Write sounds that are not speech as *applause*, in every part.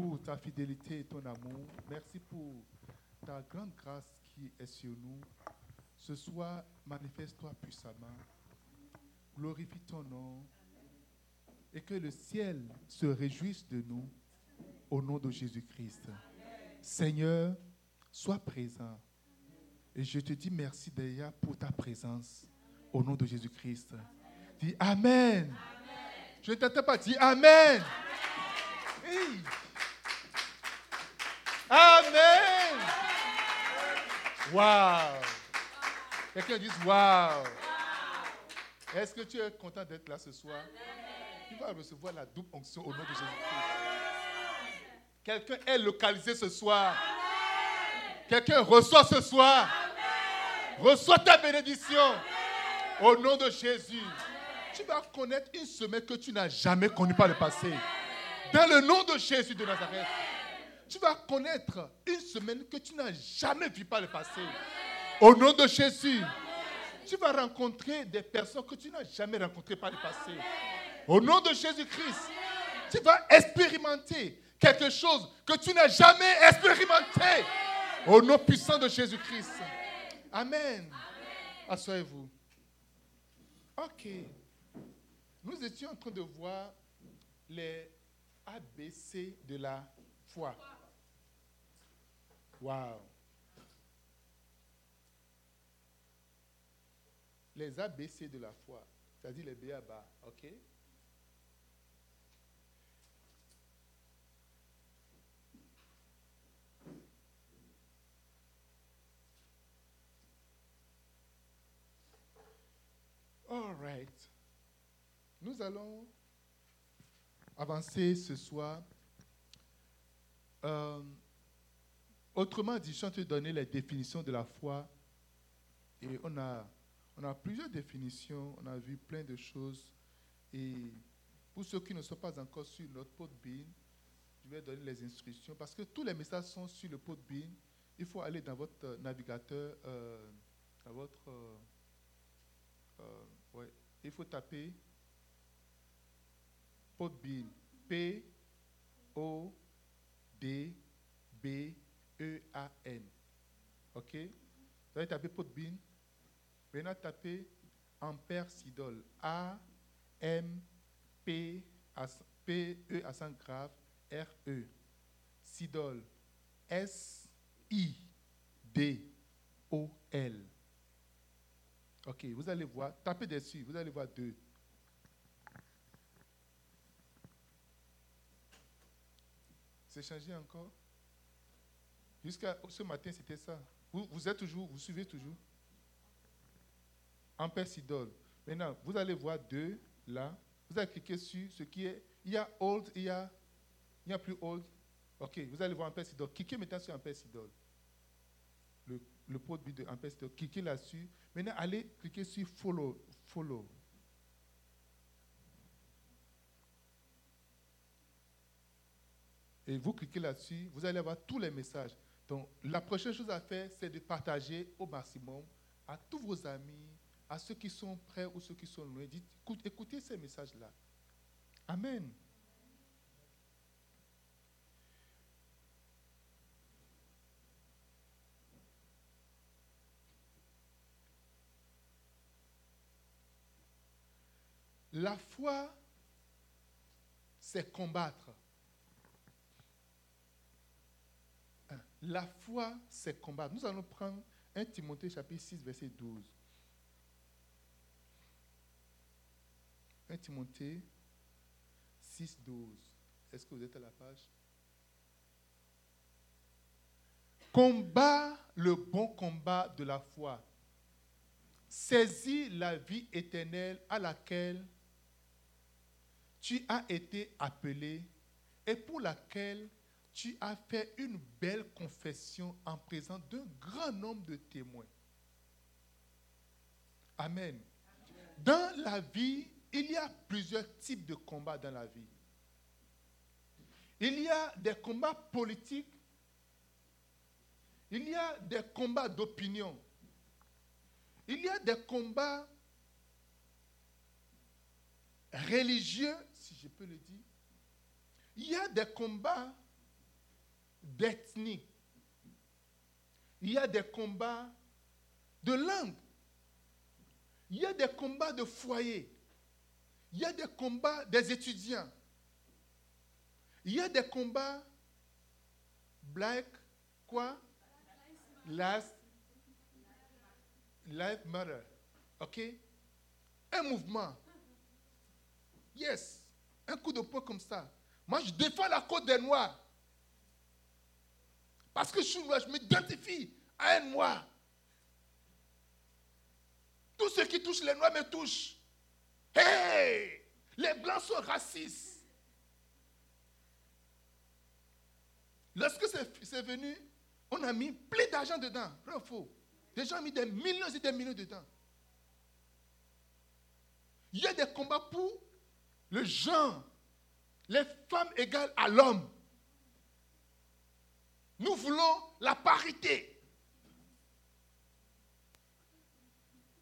pour ta fidélité et ton amour. Merci pour ta grande grâce qui est sur nous. Ce soir, manifeste-toi puissamment. Glorifie ton nom. Et que le ciel se réjouisse de nous au nom de Jésus-Christ. Seigneur, sois présent. Et je te dis merci déjà pour ta présence au nom de Jésus-Christ. Dis Amen. Je ne t'entends pas dire Amen. Hey. Amen. Wow. Quelqu'un dit Wow. Est-ce que tu es content d'être là ce soir? Tu vas recevoir la double onction au nom de Jésus-Christ. Quelqu'un est localisé ce soir. Quelqu'un reçoit ce soir. Reçois ta bénédiction. Au nom de Jésus. Tu vas connaître une semaine que tu n'as jamais connue par le passé. Dans le nom de Jésus de Nazareth. Tu vas connaître une semaine que tu n'as jamais vue par le passé. Au nom de Jésus. Tu vas rencontrer des personnes que tu n'as jamais rencontrées par le passé. Au nom de Jésus-Christ. Tu vas expérimenter quelque chose que tu n'as jamais expérimenté. Au nom puissant de Jésus-Christ. Amen. Assoyez-vous. Ok. Nous étions en train de voir les ABC de la foi. Wow. Les ABC de la foi, c'est-à-dire les BABA, ok? All right. Nous allons avancer ce soir. Euh, autrement dit, je train de donner les définitions de la foi. Et on a, on a plusieurs définitions, on a vu plein de choses. Et pour ceux qui ne sont pas encore sur notre bin, je vais donner les instructions parce que tous les messages sont sur le bin. Il faut aller dans votre navigateur, euh, dans votre. Euh, euh, ouais, il faut taper Podbean. P O D B E A N. OK? Vous allez taper Podbean. Maintenant tapez Ampère Sidol. A M P P E accent grave R E. Sidol. S I D O L. Ok, vous allez voir, tapez dessus, vous allez voir deux. C'est changé encore? Jusqu'à ce matin, c'était ça. Vous, êtes toujours, vous suivez toujours Ampère Sidol. Maintenant, vous allez voir deux là. Vous allez cliquer sur ce qui est. Il y a old, il y a, il y a plus old. Ok, vous allez voir Ampère Sidol. Cliquez maintenant sur Ampère Sidol. Le, le produit de Ampère Sidol. Cliquez là-dessus. Maintenant, allez cliquer sur Follow. follow. Et vous cliquez là-dessus, vous allez avoir tous les messages. Donc, la prochaine chose à faire, c'est de partager au maximum à tous vos amis, à ceux qui sont près ou ceux qui sont loin. Dites, écoutez ces messages-là. Amen. La foi, c'est combattre. La foi, c'est combattre. Nous allons prendre 1 Timothée chapitre 6, verset 12. 1 Timothée 6, 12. Est-ce que vous êtes à la page? Combat le bon combat de la foi. Saisis la vie éternelle à laquelle tu as été appelé et pour laquelle tu as fait une belle confession en présence d'un grand nombre de témoins. Amen. Dans la vie, il y a plusieurs types de combats dans la vie. Il y a des combats politiques, il y a des combats d'opinion, il y a des combats religieux, si je peux le dire. Il y a des combats d'ethnie. Il y a des combats de langue. Il y a des combats de foyer. Il y a des combats des étudiants. Il y a des combats black, quoi? Last Life Matter. OK? Un mouvement. Yes. Un coup de poing comme ça. Moi, je défends la côte des Noirs. Parce que je suis noir, je m'identifie à un noir. Tout ce qui touche les noirs me touche. Hey! Les blancs sont racistes. Lorsque c'est venu, on a mis plein d'argent dedans. Vrai faux? Les gens ont mis des millions et des millions dedans. Il y a des combats pour le genre, les femmes égales à l'homme. Nous voulons la parité.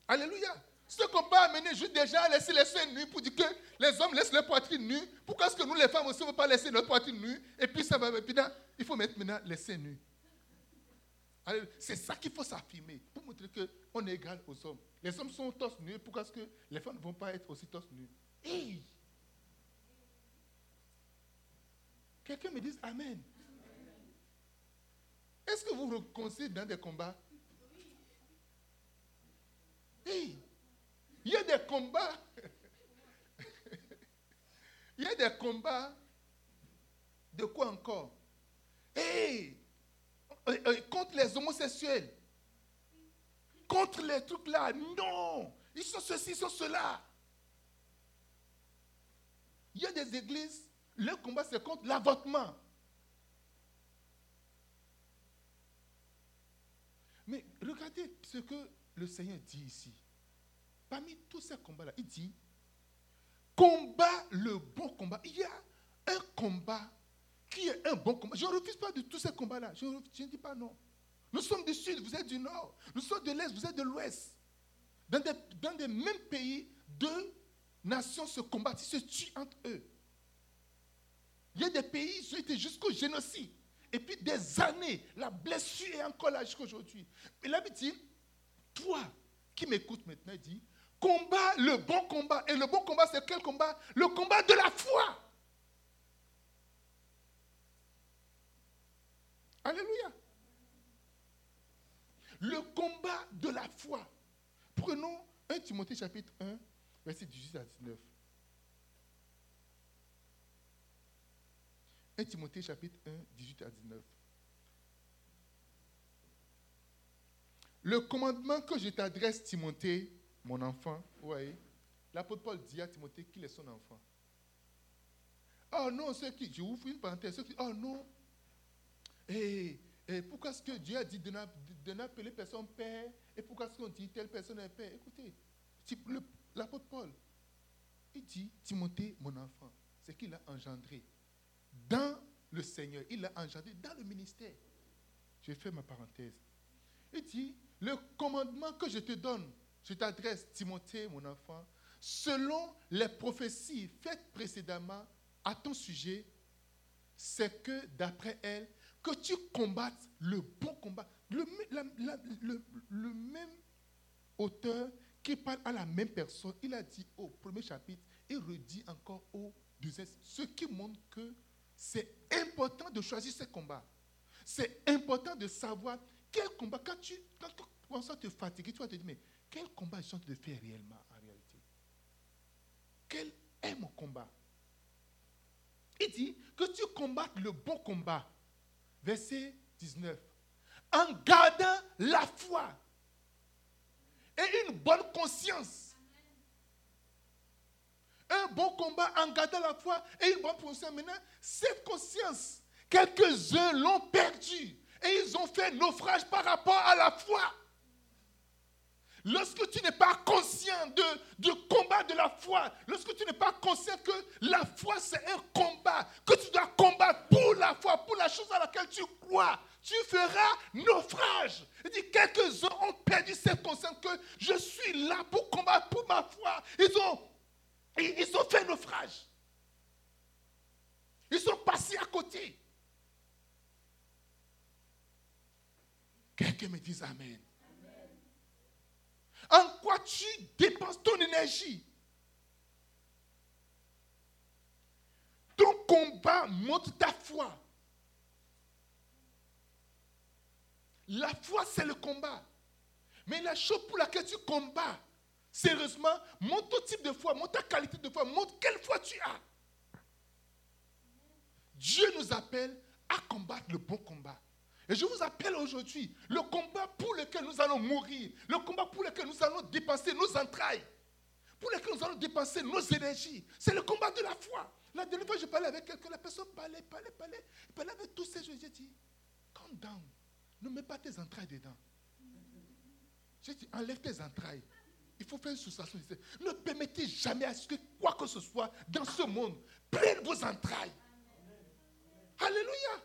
Alléluia. Ce combat a mené juste déjà laisser les seins nus pour dire que les hommes laissent leur poitrine nue. Pourquoi est-ce que nous, les femmes aussi, ne veut pas laisser notre poitrine nue Et puis ça va. Puis il faut mettre maintenant les seins nus. C'est ça qu'il faut s'affirmer pour montrer qu'on est égal aux hommes. Les hommes sont tous nus. Pourquoi est-ce que les femmes ne vont pas être aussi tous nus hey! Quelqu'un me dise Amen. Est-ce que vous reconnaissez dans des combats? Hey! Il y a des combats. *laughs* Il y a des combats. De quoi encore? Hey! Euh, euh, contre les homosexuels, contre les trucs là. Non, ils sont ceci, ils sont cela. Il y a des églises, leur combat c'est contre l'avortement. Mais regardez ce que le Seigneur dit ici. Parmi tous ces combats-là, il dit, combat le bon combat. Il y a un combat qui est un bon combat. Je ne refuse pas de tous ces combats-là. Je, ne dis pas non. Nous sommes du sud, vous êtes du nord. Nous sommes de l'est, vous êtes de l'ouest. Dans des, dans des mêmes pays, deux nations se combattent, se tuent entre eux. Il y a des pays, qui ont été jusqu'au génocide. Et puis des années, la blessure est encore là jusqu'à aujourd'hui. Mais là, dit, toi qui m'écoutes maintenant, dit, combat le bon combat. Et le bon combat, c'est quel combat? Le combat de la foi. Alléluia. Le combat de la foi. Prenons 1 Timothée chapitre 1, verset 18 à 19. 1 Timothée chapitre 1, 18 à 19. Le commandement que je t'adresse, Timothée, mon enfant, voyez, l'apôtre Paul dit à Timothée qu'il est son enfant. Oh non, ceux qui, je vous fais une parenthèse, ceux qui, oh non, et, pourquoi est-ce que Dieu a dit de n'appeler personne père? Et pourquoi est-ce qu'on dit telle personne est père? Écoutez, l'apôtre Paul, il dit Timothée, mon enfant, c'est qu'il a engendré dans le Seigneur, il l'a engendré dans le ministère. Je fais ma parenthèse. Il dit Le commandement que je te donne, je t'adresse, Timothée, mon enfant, selon les prophéties faites précédemment à ton sujet, c'est que d'après elle, que tu combattes le bon combat. Le, le, même auteur qui parle à la même personne, il a dit au premier chapitre et redit encore au deuxième. Ce qui montre que c'est important de choisir ce combat. C'est important de savoir quel combat. Quand tu, quand tu commences à te fatiguer, tu vas te dire, mais quel combat je suis en train de faire réellement en réalité? Quel est mon combat? Il dit que tu combattes le bon combat verset 19. En gardant la foi et une bonne conscience. Un bon combat en gardant la foi et une bonne conscience. Maintenant, cette conscience, quelques-uns l'ont perdue et ils ont fait naufrage par rapport à la foi. Lorsque tu n'es pas conscient de, du combat de la foi, lorsque tu n'es pas conscient que la foi c'est un combat, que tu dois combattre pour la foi, pour la chose à laquelle tu crois, tu feras naufrage. Il dit quelques-uns ont perdu cette conscience que je suis là pour combattre pour ma foi. Ils ont, ils ont fait naufrage. Ils sont passés à côté. Quelqu'un me dise Amen. En quoi tu dépenses ton énergie? Ton combat montre ta foi. La foi, c'est le combat. Mais la chose pour laquelle tu combats, sérieusement, montre ton type de foi, montre ta qualité de foi, montre quelle foi tu as. Dieu nous appelle à combattre le bon combat. Et je vous appelle aujourd'hui, le combat pour lequel nous allons mourir, le combat pour lequel nous allons dépenser nos entrailles, pour lequel nous allons dépenser nos énergies, c'est le combat de la foi. La dernière fois, je parlais avec quelqu'un, la personne parlait, parlait, parlait, parlait avec tous ces choses. J'ai dit, calm down, ne mets pas tes entrailles dedans. J'ai dit, enlève tes entrailles. Il faut faire une soustraction. Ne permettez jamais à ce que quoi que ce soit dans ce monde prenne vos entrailles. Alléluia.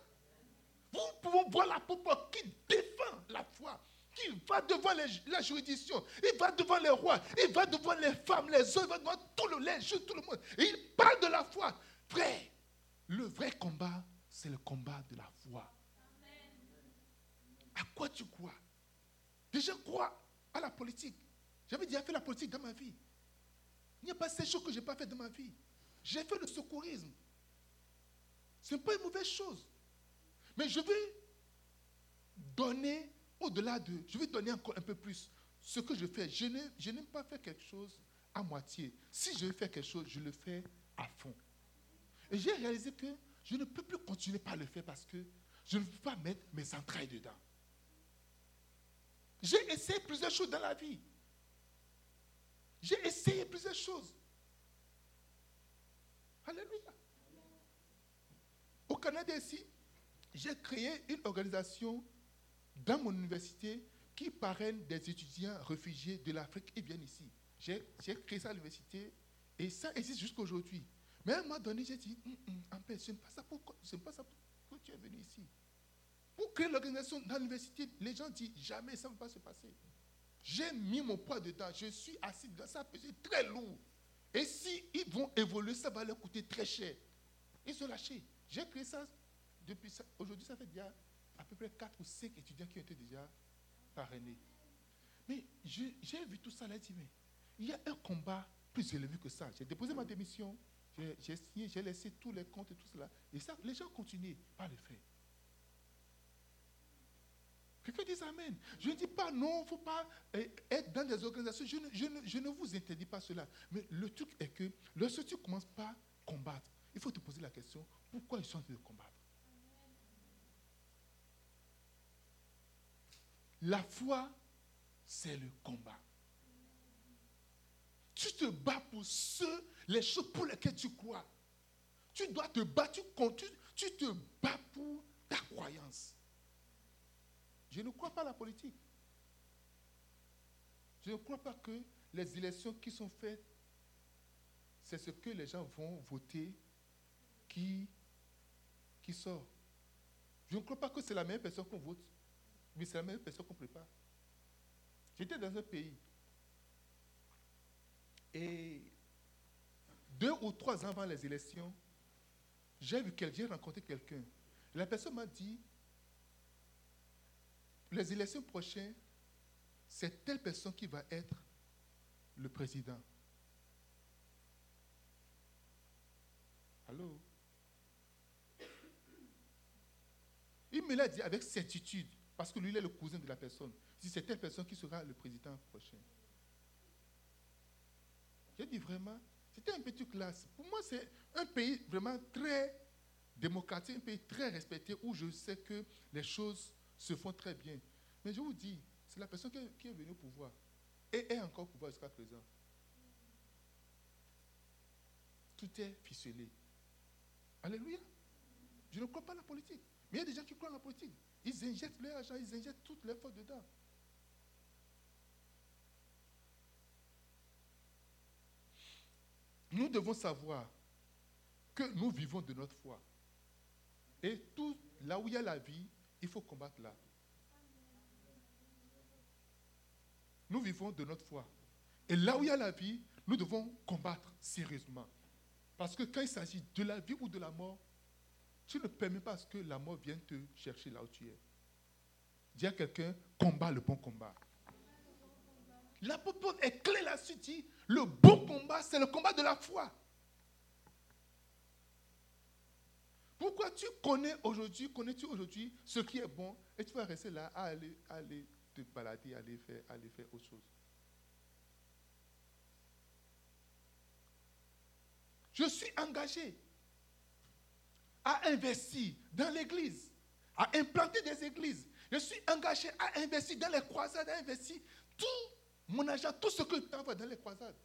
Vous pouvez voir l'apôtre qui défend la foi, qui va devant la juridiction, il va devant les rois, il va devant les femmes, les hommes, il va devant tout le, les tout le monde. Et il parle de la foi. Vrai. Le vrai combat, c'est le combat de la foi. À quoi tu crois? Gens croient à la politique. J'avais déjà fait la politique dans ma vie. Il n'y a pas ces choses que je n'ai pas fait dans ma vie. J'ai fait le secourisme. Ce n'est pas une mauvaise chose. Mais je vais donner au-delà de, je vais donner encore un peu plus ce que je fais. Je n'aime pas faire quelque chose à moitié. Si je veux faire quelque chose, je le fais à fond. Et j'ai réalisé que je ne peux plus continuer par le faire parce que je ne peux pas mettre mes entrailles dedans. J'ai essayé plusieurs choses dans la vie. J'ai essayé plusieurs choses. Alléluia. Au Canada ici, j'ai créé une organisation dans mon université qui parraine des étudiants réfugiés de l'Afrique qui viennent ici. J'ai créé ça à l'université et ça existe jusqu'à aujourd'hui. Mais à un moment donné, j'ai dit, hum, hum, en paix, ce n'est pas ça pour, pas ça pour tu es venu ici. Pour créer l'organisation dans l'université, les gens disent, jamais ça ne va pas se passer. J'ai mis mon poids dedans, je suis assis dans ça, c'est très lourd. Et si ils vont évoluer, ça va leur coûter très cher. Ils ont lâché. J'ai créé ça depuis. Aujourd'hui, ça fait déjà à peu près 4 ou 5 étudiants qui ont été déjà parrainés. Mais j'ai vu tout ça là, dit, mais il y a un combat plus élevé que ça. J'ai déposé ma démission, j'ai signé, j'ai laissé tous les comptes et tout cela. Et ça, les gens continuent pas le faire. Quelqu'un dit Amen. Je ne dis pas non, il ne faut pas eh, être dans des organisations. Je ne, je, ne, je ne, vous interdis pas cela. Mais le truc est que lorsque tu commences par combattre, il faut te poser la question pourquoi ils sont en train de combattre? La foi, c'est le combat. Tu te bats pour ceux, les choses pour lesquelles tu crois. Tu dois te battre, tu, tu te bats pour ta croyance. Je ne crois pas à la politique. Je ne crois pas que les élections qui sont faites, c'est ce que les gens vont voter qui, qui sort. Je ne crois pas que c'est la même personne qu'on vote. Mais c'est la même personne qu'on prépare. J'étais dans un pays. Et deux ou trois ans avant les élections, j'ai vu quelqu'un, rencontré quelqu'un. La personne m'a dit, les élections prochaines, c'est telle personne qui va être le président. Allô? Il me l'a dit avec certitude. Parce que lui, il est le cousin de la personne. Si c'est telle personne qui sera le président prochain. J'ai dit vraiment, c'était un petit classe. Pour moi, c'est un pays vraiment très démocratique, un pays très respecté où je sais que les choses se font très bien. Mais je vous dis, c'est la personne qui est venue au pouvoir et est encore au pouvoir jusqu'à présent. Tout est ficelé. Alléluia. Je ne crois pas à la politique. Mais il y a des gens qui croient à la politique. Ils injectent leur argent, ils injectent toutes les fautes dedans. Nous devons savoir que nous vivons de notre foi. Et tout là où il y a la vie, il faut combattre là. Nous vivons de notre foi. Et là où il y a la vie, nous devons combattre sérieusement. Parce que quand il s'agit de la vie ou de la mort, tu ne permets pas que la mort vienne te chercher là où tu es. Dis à quelqu'un, combat le bon combat. L'apôtre est clé là-dessus, dit, le bon combat, c'est le combat de la foi. Pourquoi tu connais aujourd'hui, connais-tu aujourd'hui ce qui est bon et tu vas rester là à aller, aller te balader, aller faire, aller faire autre chose? Je suis engagé à investir dans l'église, à implanter des églises. Je suis engagé à investir dans les croisades, à investir tout mon argent, tout ce que je t'envoie dans les croisades.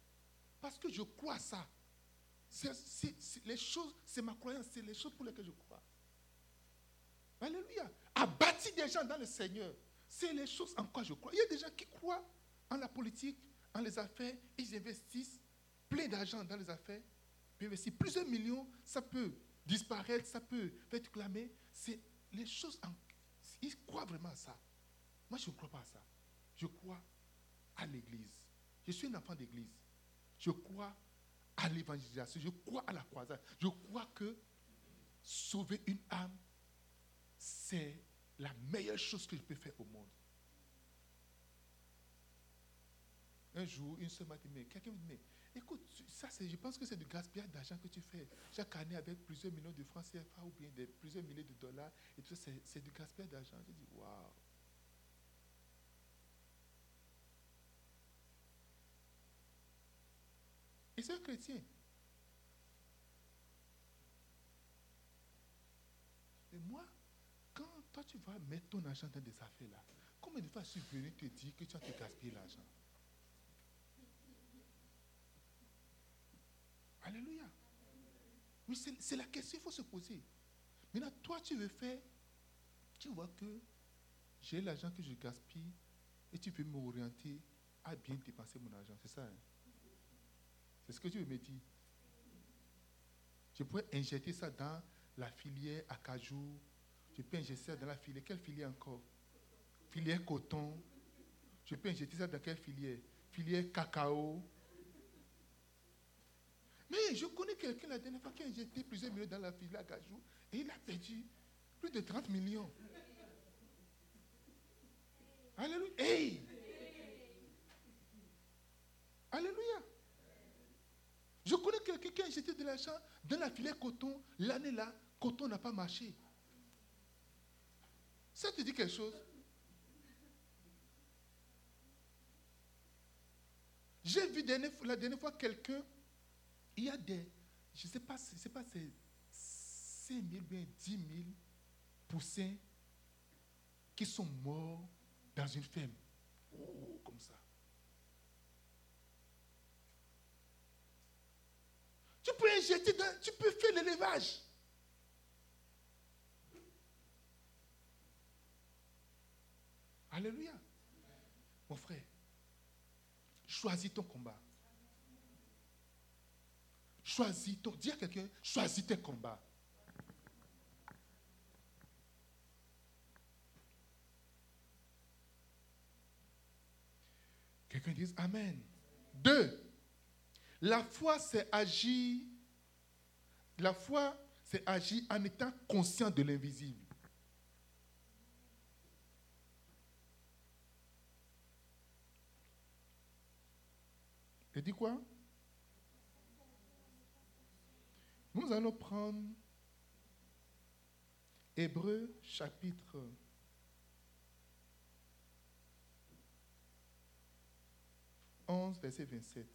Parce que je crois à ça. C'est, les choses, c'est ma croyance, c'est les choses pour lesquelles je crois. Alléluia. À bâtir des gens dans le Seigneur, c'est les choses en quoi je crois. Il y a des gens qui croient en la politique, en les affaires, ils investissent plein d'argent dans les affaires, puis investir plusieurs millions, ça peut disparaître, ça peut être clamé. C'est les choses en... Ils croient vraiment à ça. Moi, je ne crois pas à ça. Je crois à l'église. Je suis un enfant d'église. Je crois à l'évangélisation. Je crois à la croisade. Je crois que sauver une âme, c'est la meilleure chose que je peux faire au monde. Un jour, une dit, mais quelqu'un me dit, mais écoute, ça, je pense que c'est du gaspillage d'argent que tu fais chaque année avec plusieurs millions de francs CFA ou bien des, plusieurs milliers de dollars. Et tout ça, c'est du gaspillage d'argent. J'ai dit, waouh. Et c'est un chrétien. Et moi, quand toi tu vas mettre ton argent dans des affaires là, combien de fois je venu te dire que tu as te gaspiller l'argent? Alléluia. Oui, c'est la question qu'il faut se poser. Maintenant, toi, tu veux faire, tu vois que j'ai l'argent que je gaspille et tu veux m'orienter à bien dépenser mon argent. C'est ça. Hein? C'est ce que tu me dis. Je pourrais injecter ça dans la filière acajou. Je peux injecter ça dans la filière. Quelle filière encore? Filière coton. Je peux injecter ça dans quelle filière? Filière cacao. Mais je connais quelqu'un la dernière fois qui a injecté plusieurs millions dans la filière acajou et il a perdu plus de 30 millions. Alléluia. Alléluia. Quelqu'un a injecté de l'argent dans la filière coton. L'année-là, coton n'a pas marché. Ça te dit quelque chose? J'ai vu la dernière fois quelqu'un, il y a des, je ne sais pas, je sais pas, c'est 5 000, bien 10 000 poussins qui sont morts dans une ferme. Oh, comme ça. Dans, tu peux faire l'élevage. Alléluia. Mon frère, choisis ton combat. Choisis ton. Dis à quelqu'un, choisis tes combats. Quelqu'un dit Amen. Deux, la foi, c'est agir. La foi, c'est agir en étant conscient de l'invisible. Et dit quoi? Nous allons prendre Hébreu chapitre 11, verset 27.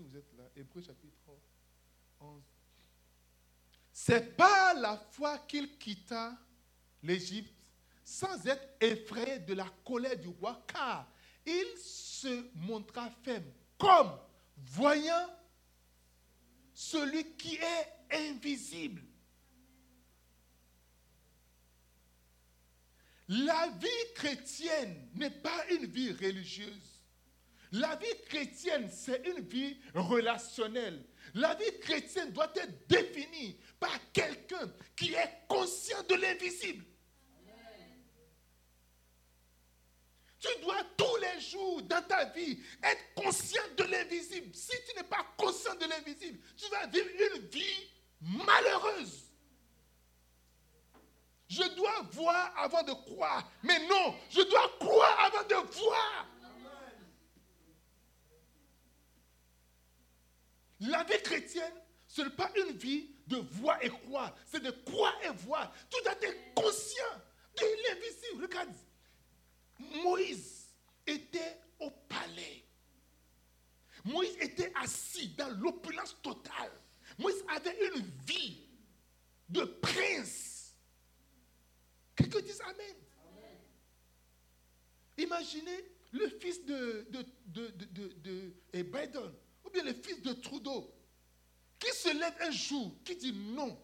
Vous êtes là Hébreu chapitre 11. C'est pas la foi qu'il quitta l'Égypte sans être effrayé de la colère du roi, car il se montra faible, comme voyant celui qui est invisible. La vie chrétienne n'est pas une vie religieuse. La vie chrétienne, c'est une vie relationnelle. La vie chrétienne doit être définie par quelqu'un qui est conscient de l'invisible. Tu dois tous les jours dans ta vie être conscient de l'invisible. Si tu n'es pas conscient de l'invisible, tu vas vivre une vie malheureuse. Je dois voir avant de croire. Mais non, je dois croire avant de voir. La vie chrétienne, ce n'est pas une vie de voir et croire, c'est de croire et voir. Tu dois être conscient de l'invisible. Regarde, Moïse était au palais. Moïse était assis dans l'opulence totale. Moïse avait une vie de prince. Quelqu'un dit Amen. Imaginez le fils de, de, ou bien le fils de Trudeau, qui se lève un jour, qui dit non,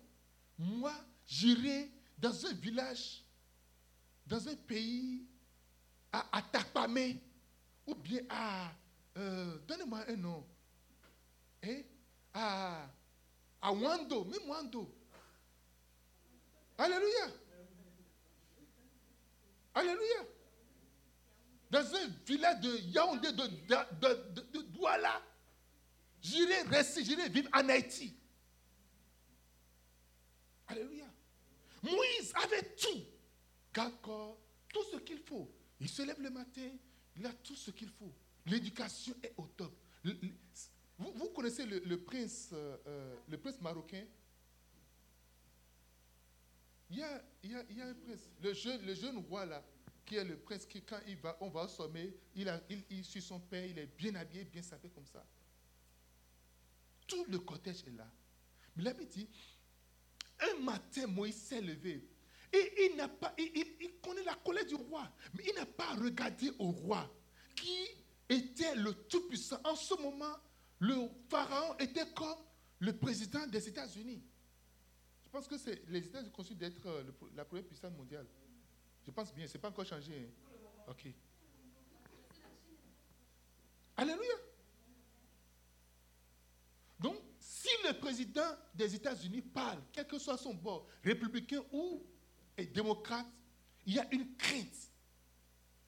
moi j'irai dans un village, dans un pays, à, Tapamé, ou bien à, euh, donnez-moi un nom, hein, à, à Wando, même Wando. Alléluia. Alléluia. Dans un village de Yaoundé, de, de, de, Douala, j'irai rester, j'irai vivre en Haïti. Alléluia. Moïse avait tout. D'accord, tout ce qu'il faut. Il se lève le matin, il a tout ce qu'il faut. L'éducation est au top. Vous, connaissez le, prince, euh, euh, prince marocain? Il y, a, un prince, le jeune, le roi là, qui est le prince qui, quand il va, on va au sommet, il, a, il, suit son père, il est bien habillé, bien sapé comme ça. Tout le cortège est là. Mais là, il dit, un matin, Moïse s'est levé. Et il n'a pas, il, connaît la colère du roi, mais il n'a pas regardé au roi, qui était le Tout-Puissant. En ce moment, le pharaon était comme le président des États-Unis. Je pense que les États-Unis considèrent d'être euh, la première puissance mondiale. Je pense bien, ce n'est pas encore changé. Hein. Ok. Alléluia. Donc, si le président des États-Unis parle, quel que soit son bord, républicain ou démocrate, il y a une crainte,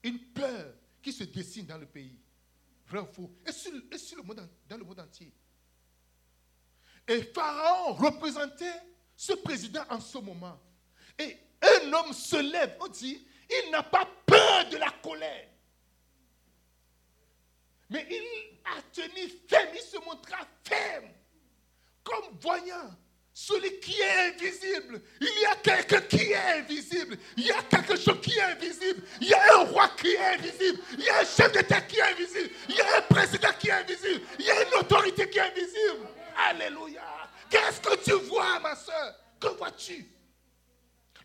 une peur qui se dessine dans le pays. Vrai ou faux? Et, sur, le monde, dans le monde entier. Et Pharaon représentait ce président en ce moment. Et un homme se lève, on dit, il n'a pas peur de la colère. Mais il a tenu ferme, il se montra ferme, comme voyant celui qui est invisible. Il y a quelqu'un qui est invisible. Il y a quelque chose qui est invisible. Il y a un roi qui est invisible. Il y a un chef d'État qui est invisible. Il y a un président qui est invisible. Il y a une autorité qui est invisible. Alléluia. Qu'est-ce que tu vois, ma soeur? Que vois-tu?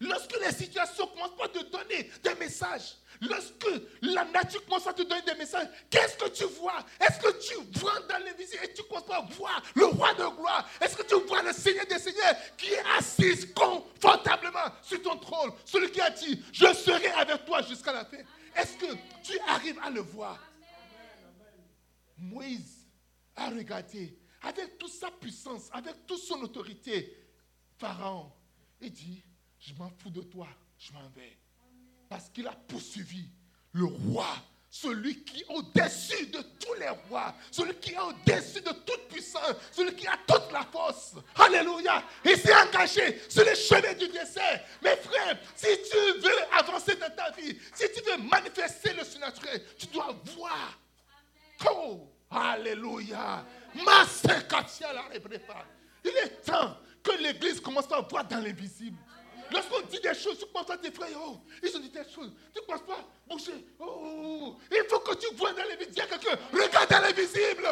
Lorsque les situations commencent à te donner des messages, lorsque la nature commence à te donner des messages, qu'est-ce que tu vois? Est-ce que tu vois dans l'invisible et tu commences à voir le roi de gloire? Est-ce que tu vois le Seigneur des Seigneurs qui est assis confortablement sur ton trône Celui qui a dit, je serai avec toi jusqu'à la fin. Est-ce que tu arrives à le voir? Moïse a regardé avec toute sa puissance, avec toute son autorité, Pharaon, il dit, je m'en fous de toi, je m'en vais. Parce qu'il a poursuivi le roi, celui qui est au-dessus de tous les rois, celui qui est au-dessus de toute puissance, celui qui a toute la force. Alléluia. Il s'est engagé sur le chemin du dessert. Mes frères, si tu veux avancer dans ta vie, si tu veux manifester le surnaturel, tu dois voir. Oh, Alléluia. Il est temps que l'Église commence à voir dans l'invisible. Lorsqu'on dit des choses, tu commences à t'effrayer. Oh, ils ont dit des choses. Tu ne commences pas à bouger. Oh, oh, oh, il faut que tu vois dans l'invisible. quelqu'un. Regarde dans l'invisible.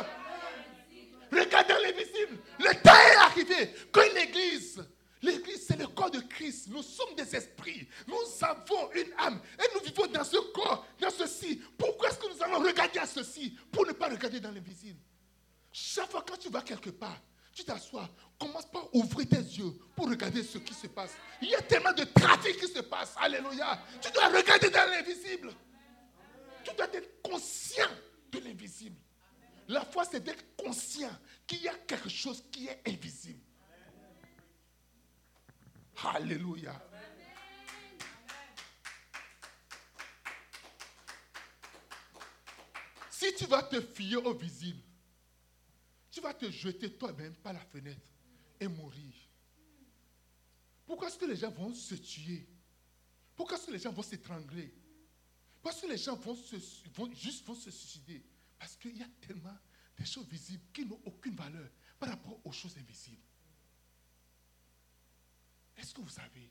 Regarde dans l'invisible. Le temps est arrivé que l'Église, l'Église c'est le corps de Christ. Nous sommes des esprits. Nous avons une âme. Et nous vivons dans ce corps, dans ceci. Pourquoi est-ce que nous allons regarder à ceci pour ne pas regarder dans l'invisible chaque fois quand tu vas quelque part, tu t'assois, commence par ouvrir tes yeux pour regarder ce qui se passe. Il y a tellement de trafic qui se passe. Alléluia. Tu dois regarder dans l'invisible. Tu dois être conscient de l'invisible. La foi, c'est d'être conscient qu'il y a quelque chose qui est invisible. Alléluia. Si tu vas te fier au visible, tu vas te jeter toi-même par la fenêtre mourir. Pourquoi est-ce que les gens vont se tuer? Pourquoi est-ce que les gens vont s'étrangler? Parce que les gens vont, juste vont se suicider. Parce qu'il y a tellement de choses visibles qui n'ont aucune valeur par rapport aux choses invisibles. Est-ce que vous savez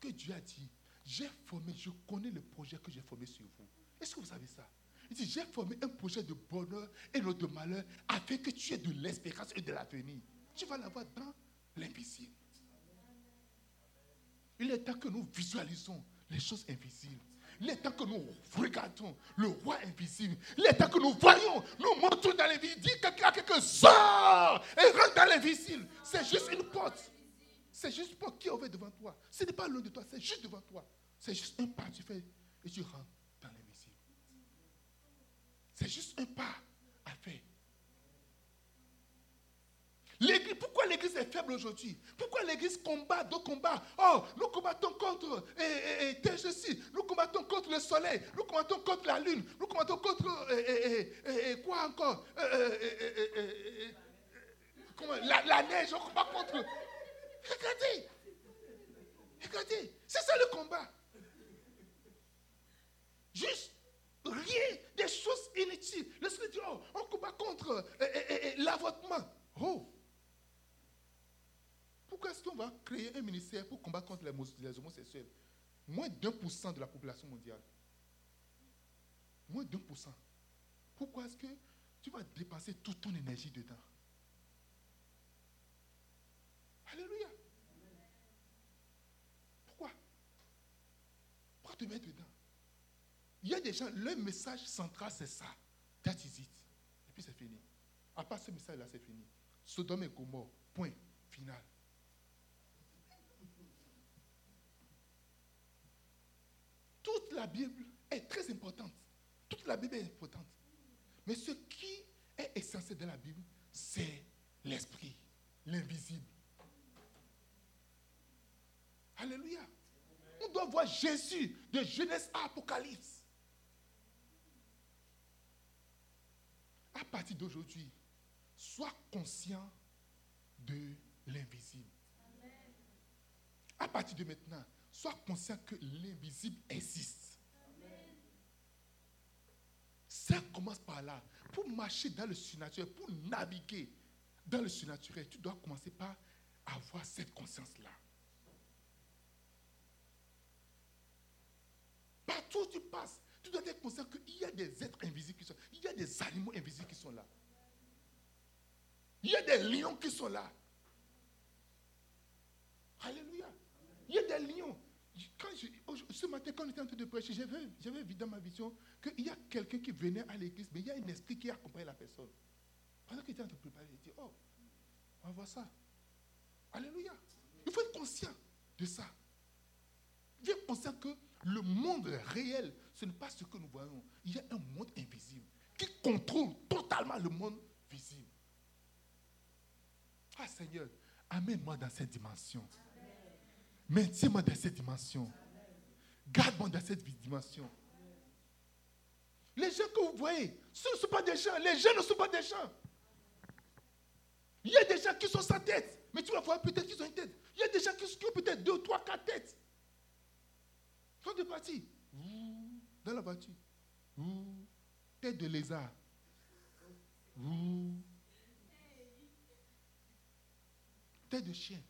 que Dieu a dit, j'ai formé, je connais le projet que j'ai formé sur vous. Est-ce que vous savez ça? Il dit, j'ai formé un projet de bonheur et non de malheur afin que tu aies de l'espérance et de l'avenir. Tu vas l'avoir dans l'invisible. Il est temps que nous visualisons les choses invisibles. Il est temps que nous regardons le roi invisible. Il est temps que nous voyons, nous montrons dans l'invisible. Dis quelqu'un à quelqu'un, sort et rentre dans l'invisible. C'est juste une porte. C'est juste porte qui est ouverte devant toi. Ce n'est pas loin de toi, c'est juste devant toi. C'est juste un pas, tu fais et tu rentres dans l'invisible. C'est juste un pas à faire. Pourquoi l'église est faible aujourd'hui Pourquoi l'église combat d'autres combats Oh, nous combattons contre et, et, ceci, nous combattons contre le soleil, nous combattons contre la lune, nous combattons contre quoi encore la, neige, on combat contre. Regardez, regardez, c'est ça le combat. Juste rien, des choses inutiles. Le Seigneur dit, oh, on combat contre l'avortement. Oh, pourquoi est-ce qu'on va créer un ministère pour combattre contre les homosexuels? Moins d'un pour cent de la population mondiale. Moins d'un pour cent. Pourquoi est-ce que tu vas dépenser toute ton énergie dedans? Alléluia. Pourquoi? Pourquoi te mettre dedans Il y a des gens, leur message central, c'est ça. That is. Et puis c'est fini. À part ce message-là, c'est fini. Sodome et Gomorre. Point. Final. Toute la Bible est très importante. Toute la Bible est importante. Mais ce qui est essentiel dans la Bible, c'est l'esprit, l'invisible. Alléluia. On doit voir Jésus de Genèse à Apocalypse. À partir d'aujourd'hui, sois conscient de l'invisible. À partir de maintenant, Sois conscient que l'invisible existe. Ça commence par là. Pour marcher dans le surnaturel, pour naviguer dans le surnaturel, tu dois commencer par avoir cette conscience-là. Partout où tu passes, tu dois être conscient qu'il y a des êtres invisibles qui sont là. Il y a des animaux invisibles qui sont là. Il y a des lions qui sont là. Alléluia. Il y a des lions. Ce matin, quand on était en train de prêcher, j'avais vu dans ma vision qu'il y a quelqu'un qui venait à l'église, mais il y a un esprit qui accompagne la personne. Pendant qu'il était en train de préparer, il dit, oh, on va voir ça. Alléluia. Il faut être conscient de ça. Il faut être conscient que le monde réel, ce n'est pas ce que nous voyons. Il y a un monde invisible qui contrôle totalement le monde visible. Ah Seigneur, amène-moi dans cette dimension. Maintiens-moi dans cette dimension. Garde-moi dans cette dimension. Les gens que vous voyez, ce ne sont pas des gens. Les gens ne sont pas des gens. Il y a des gens qui sont sans tête. Mais tu vas voir peut-être qu'ils ont une tête. Il y a des gens qui ont peut-être deux, trois, quatre têtes. Quand tu es parti, dans la voiture, tête de lézard. Tête de chien.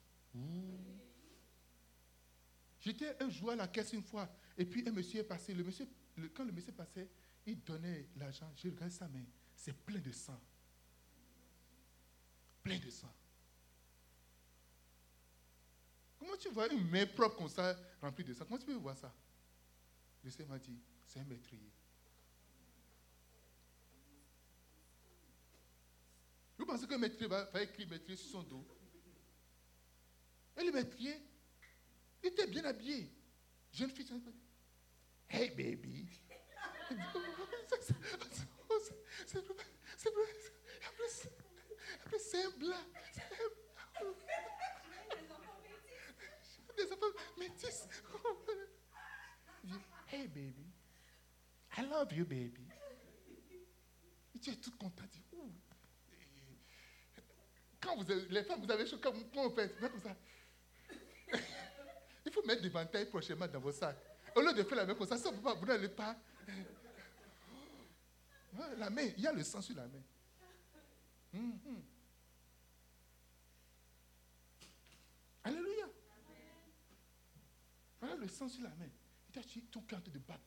J'étais un jour à la caisse une fois, et puis un monsieur est passé. Le monsieur, quand le monsieur passait, il donnait l'argent. J'ai regardé sa main. C'est plein de sang. Plein de sang. Comment tu vois une main propre comme ça, remplie de sang? Comment tu peux voir ça? Le monsieur m'a dit, c'est un maîtrier. Vous pensez qu'un maîtrier va, va écrire maîtrier sur son dos? Et le maîtrier, il était bien habillé. Jeune fille, Hey baby. C'est un blanc. Des enfants métis. Hey baby. I love you baby. tu es. Quand vous les femmes, vous avez chaud, quand vous, ça. Il faut mettre des ventailles prochainement dans vos sacs. Au lieu de faire la main comme ça, ça vous n'allez pas. *laughs* La main, il y a le sang sur la main. Mhm. Alléluia. Voilà le sang sur la main. Tu, ton cœur te bat.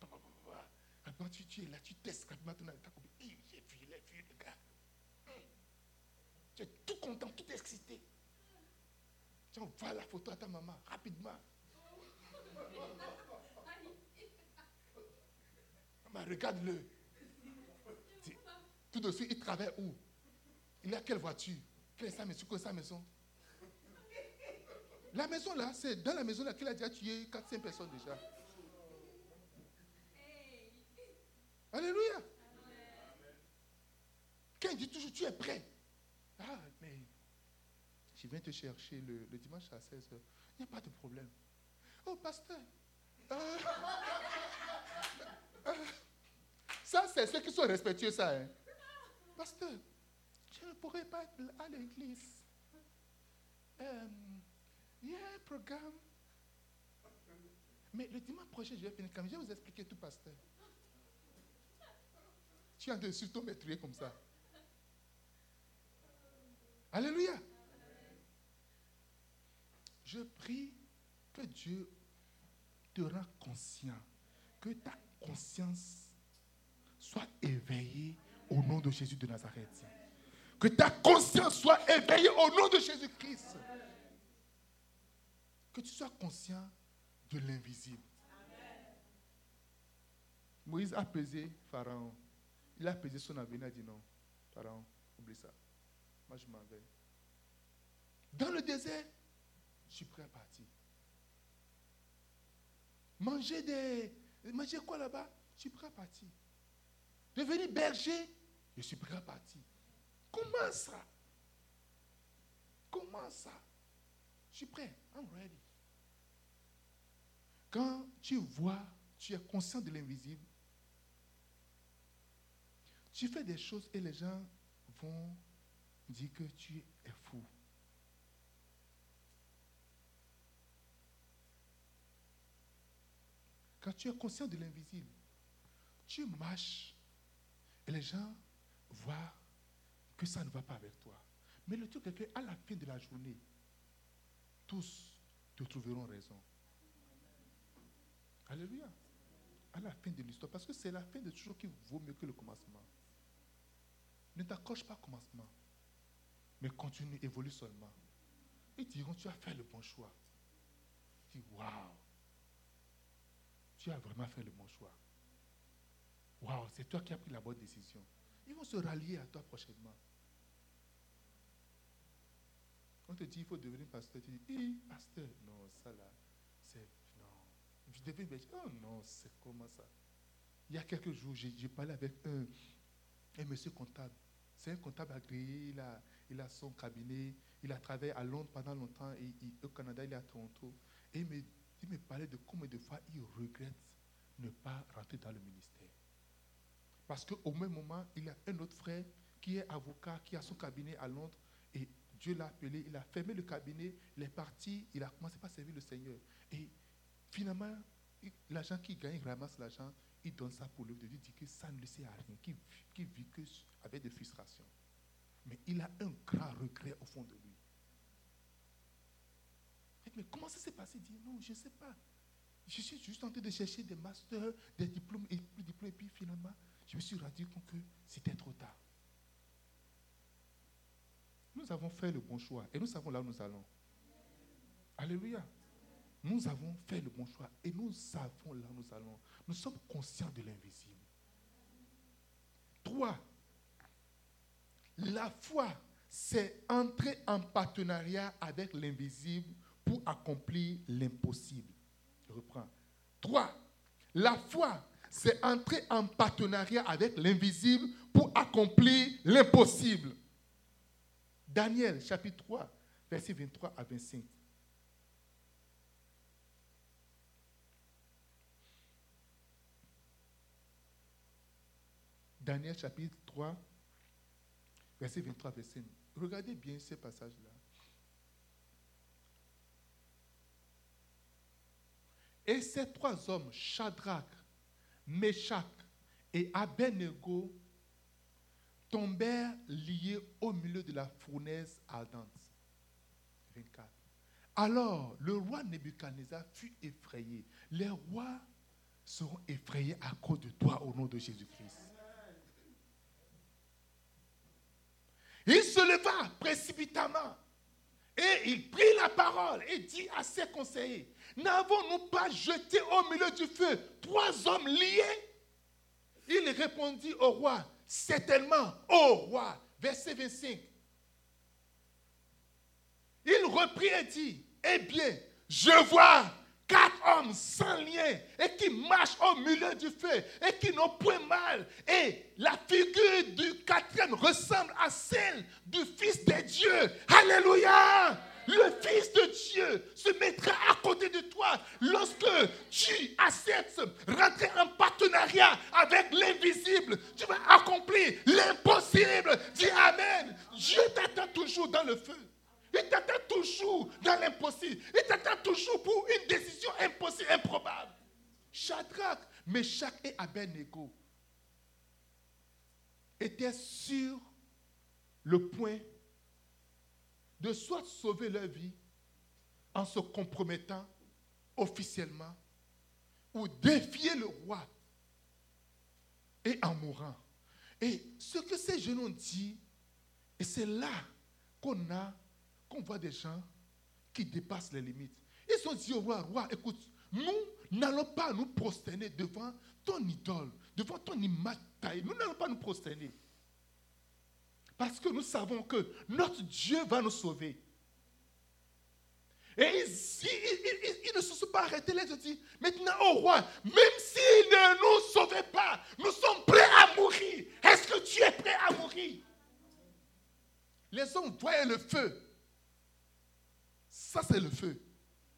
Rapidement, tu, es là, tu testes rapidement ton état. J'ai vu, vu, le gars. Tu es tout content, tout excité. Tu envoies la photo à ta maman, rapidement. Regarde-le. Tout de suite, il travaille où? Il a quelle voiture? Quelle est sa maison? Quelle est sa maison? La maison là, c'est dans la maison là qu'il a déjà tué 4-5 personnes déjà. Alléluia. Quand il dit toujours, tu es prêt. Ah, mais je viens te chercher le, dimanche à 16h. Il n'y a pas de problème. Oh, pasteur. Ah. Ah. Ça, c'est ceux qui sont respectueux, ça. Hein. Pasteur, je ne pourrais pas être à l'église. Euh, il y a un programme. Mais le dimanche prochain, je vais venir. Je vais vous expliquer tout, pasteur. Tu train de surtout comme ça. Alléluia. Je prie que Dieu te rend conscient, que ta conscience soit éveillée au nom de Jésus de Nazareth. Que ta conscience soit éveillée au nom de Jésus-Christ. Que tu sois conscient de l'invisible. Moïse a pesé Pharaon. Il a pesé son avenir. Il a dit non, Pharaon, oublie ça. Moi, je m'en vais. Dans le désert, je suis prêt à partir. Manger des. Manger quoi là-bas? Je suis prêt à partir. Devenir berger, je suis prêt à partir. Comment ça? Comment ça? Je suis prêt. I'm ready. Quand tu vois, tu es conscient de l'invisible, tu fais des choses et les gens vont dire que tu es fou. Quand tu es conscient de l'invisible, tu marches et les gens voient que ça ne va pas avec toi. Mais le truc est qu'à la fin de la journée, tous te trouveront raison. Alléluia. À la fin de l'histoire. Parce que c'est la fin de toujours qui vaut mieux que le commencement. Ne t'accroche pas au commencement. Mais continue, évolue seulement. Ils diront, tu as fait le bon choix. Tu dis, waouh. Tu as vraiment fait le bon choix. Waouh, c'est toi qui as pris la bonne décision. Ils vont se rallier à toi prochainement. On te dit, faut devenir pasteur. Tu dis, hé, pasteur. Non, ça là, c'est. Non. Je devais me dire, oh non, c'est comment ça? Il y a quelques jours, j'ai parlé avec un, un monsieur comptable. C'est un comptable agréé, il a, il a son cabinet, il a travaillé à Londres pendant longtemps, et, au Canada, il est à Toronto. Et il me, il me parlait de combien de fois il regrette ne pas rentrer dans le ministère. Parce qu'au même moment, il y a un autre frère qui est avocat, qui a son cabinet à Londres, et Dieu l'a appelé, il a fermé le cabinet, il est parti, il a commencé à servir le Seigneur. Et finalement, l'agent qui gagne, il ramasse l'argent, il donne ça pour lui, il dit que ça ne le sert à rien, qu'il qui vit que avec des frustrations. Mais il a un grand regret au fond de lui. Mais comment ça s'est passé? Il dit, non, je ne sais pas. Je suis juste en train de chercher des masters, des diplômes et plus diplômes, et puis finalement, je me suis rendu compte que c'était trop tard. Nous avons fait le bon choix et nous savons là où nous allons. Alléluia. Nous avons fait le bon choix et nous savons là où nous allons. Nous sommes conscients de l'invisible. Trois, la foi, c'est entrer en partenariat avec l'invisible pour accomplir l'impossible. Je reprends. Trois, la foi, c'est entrer en partenariat avec l'invisible pour accomplir l'impossible. Daniel chapitre 3, versets 23 à 25. Daniel chapitre 3, verset 23, verset 9. Regardez bien ces passages-là. Et ces trois hommes, Shadrach, Meshach et Abednego, tombèrent liés au milieu de la fournaise ardente. 24. Alors le roi Nebuchadnezzar fut effrayé. Les rois seront effrayés à cause de toi au nom de Jésus-Christ. Il se leva précipitamment et il prit la parole et dit à ses conseillers, n'avons-nous pas jeté au milieu du feu trois hommes liés? Il répondit au roi, certainement, ô roi, verset 25. Il reprit et dit, eh bien, je vois quatre hommes sans lien et qui marchent au milieu du feu et qui n'ont point mal. Et la figure du quatrième ressemble à celle du Fils de Dieu. Alléluia. Le Fils de Dieu se mettra à côté de toi lorsque tu acceptes rentrer en partenariat avec l'invisible. Tu vas accomplir l'impossible. Dis Amen. Dieu t'attend toujours dans le feu. Il t'attend toujours dans l'impossible. Il t'attend toujours pour une décision impossible, improbable. Shadrach, Meshach et Abednego étaient sur le point de soit sauver leur vie en se compromettant officiellement ou défier le roi et en mourant. Et ce que ces jeunes ont dit, et c'est là qu'on a qu'on voit des gens qui dépassent les limites. Ils ont dit au roi, roi, écoute, nous n'allons pas nous prosterner devant ton idole, devant ton image taille. Nous n'allons pas nous prosterner. Parce que nous savons que notre Dieu va nous sauver. Et ils, ne se sont pas arrêtés là. Ils ont dit, maintenant, au roi, même s'il ne nous sauvait pas, nous sommes prêts à mourir. Est-ce que tu es prêt à mourir? Les hommes voyaient le feu. Ça, c'est le feu.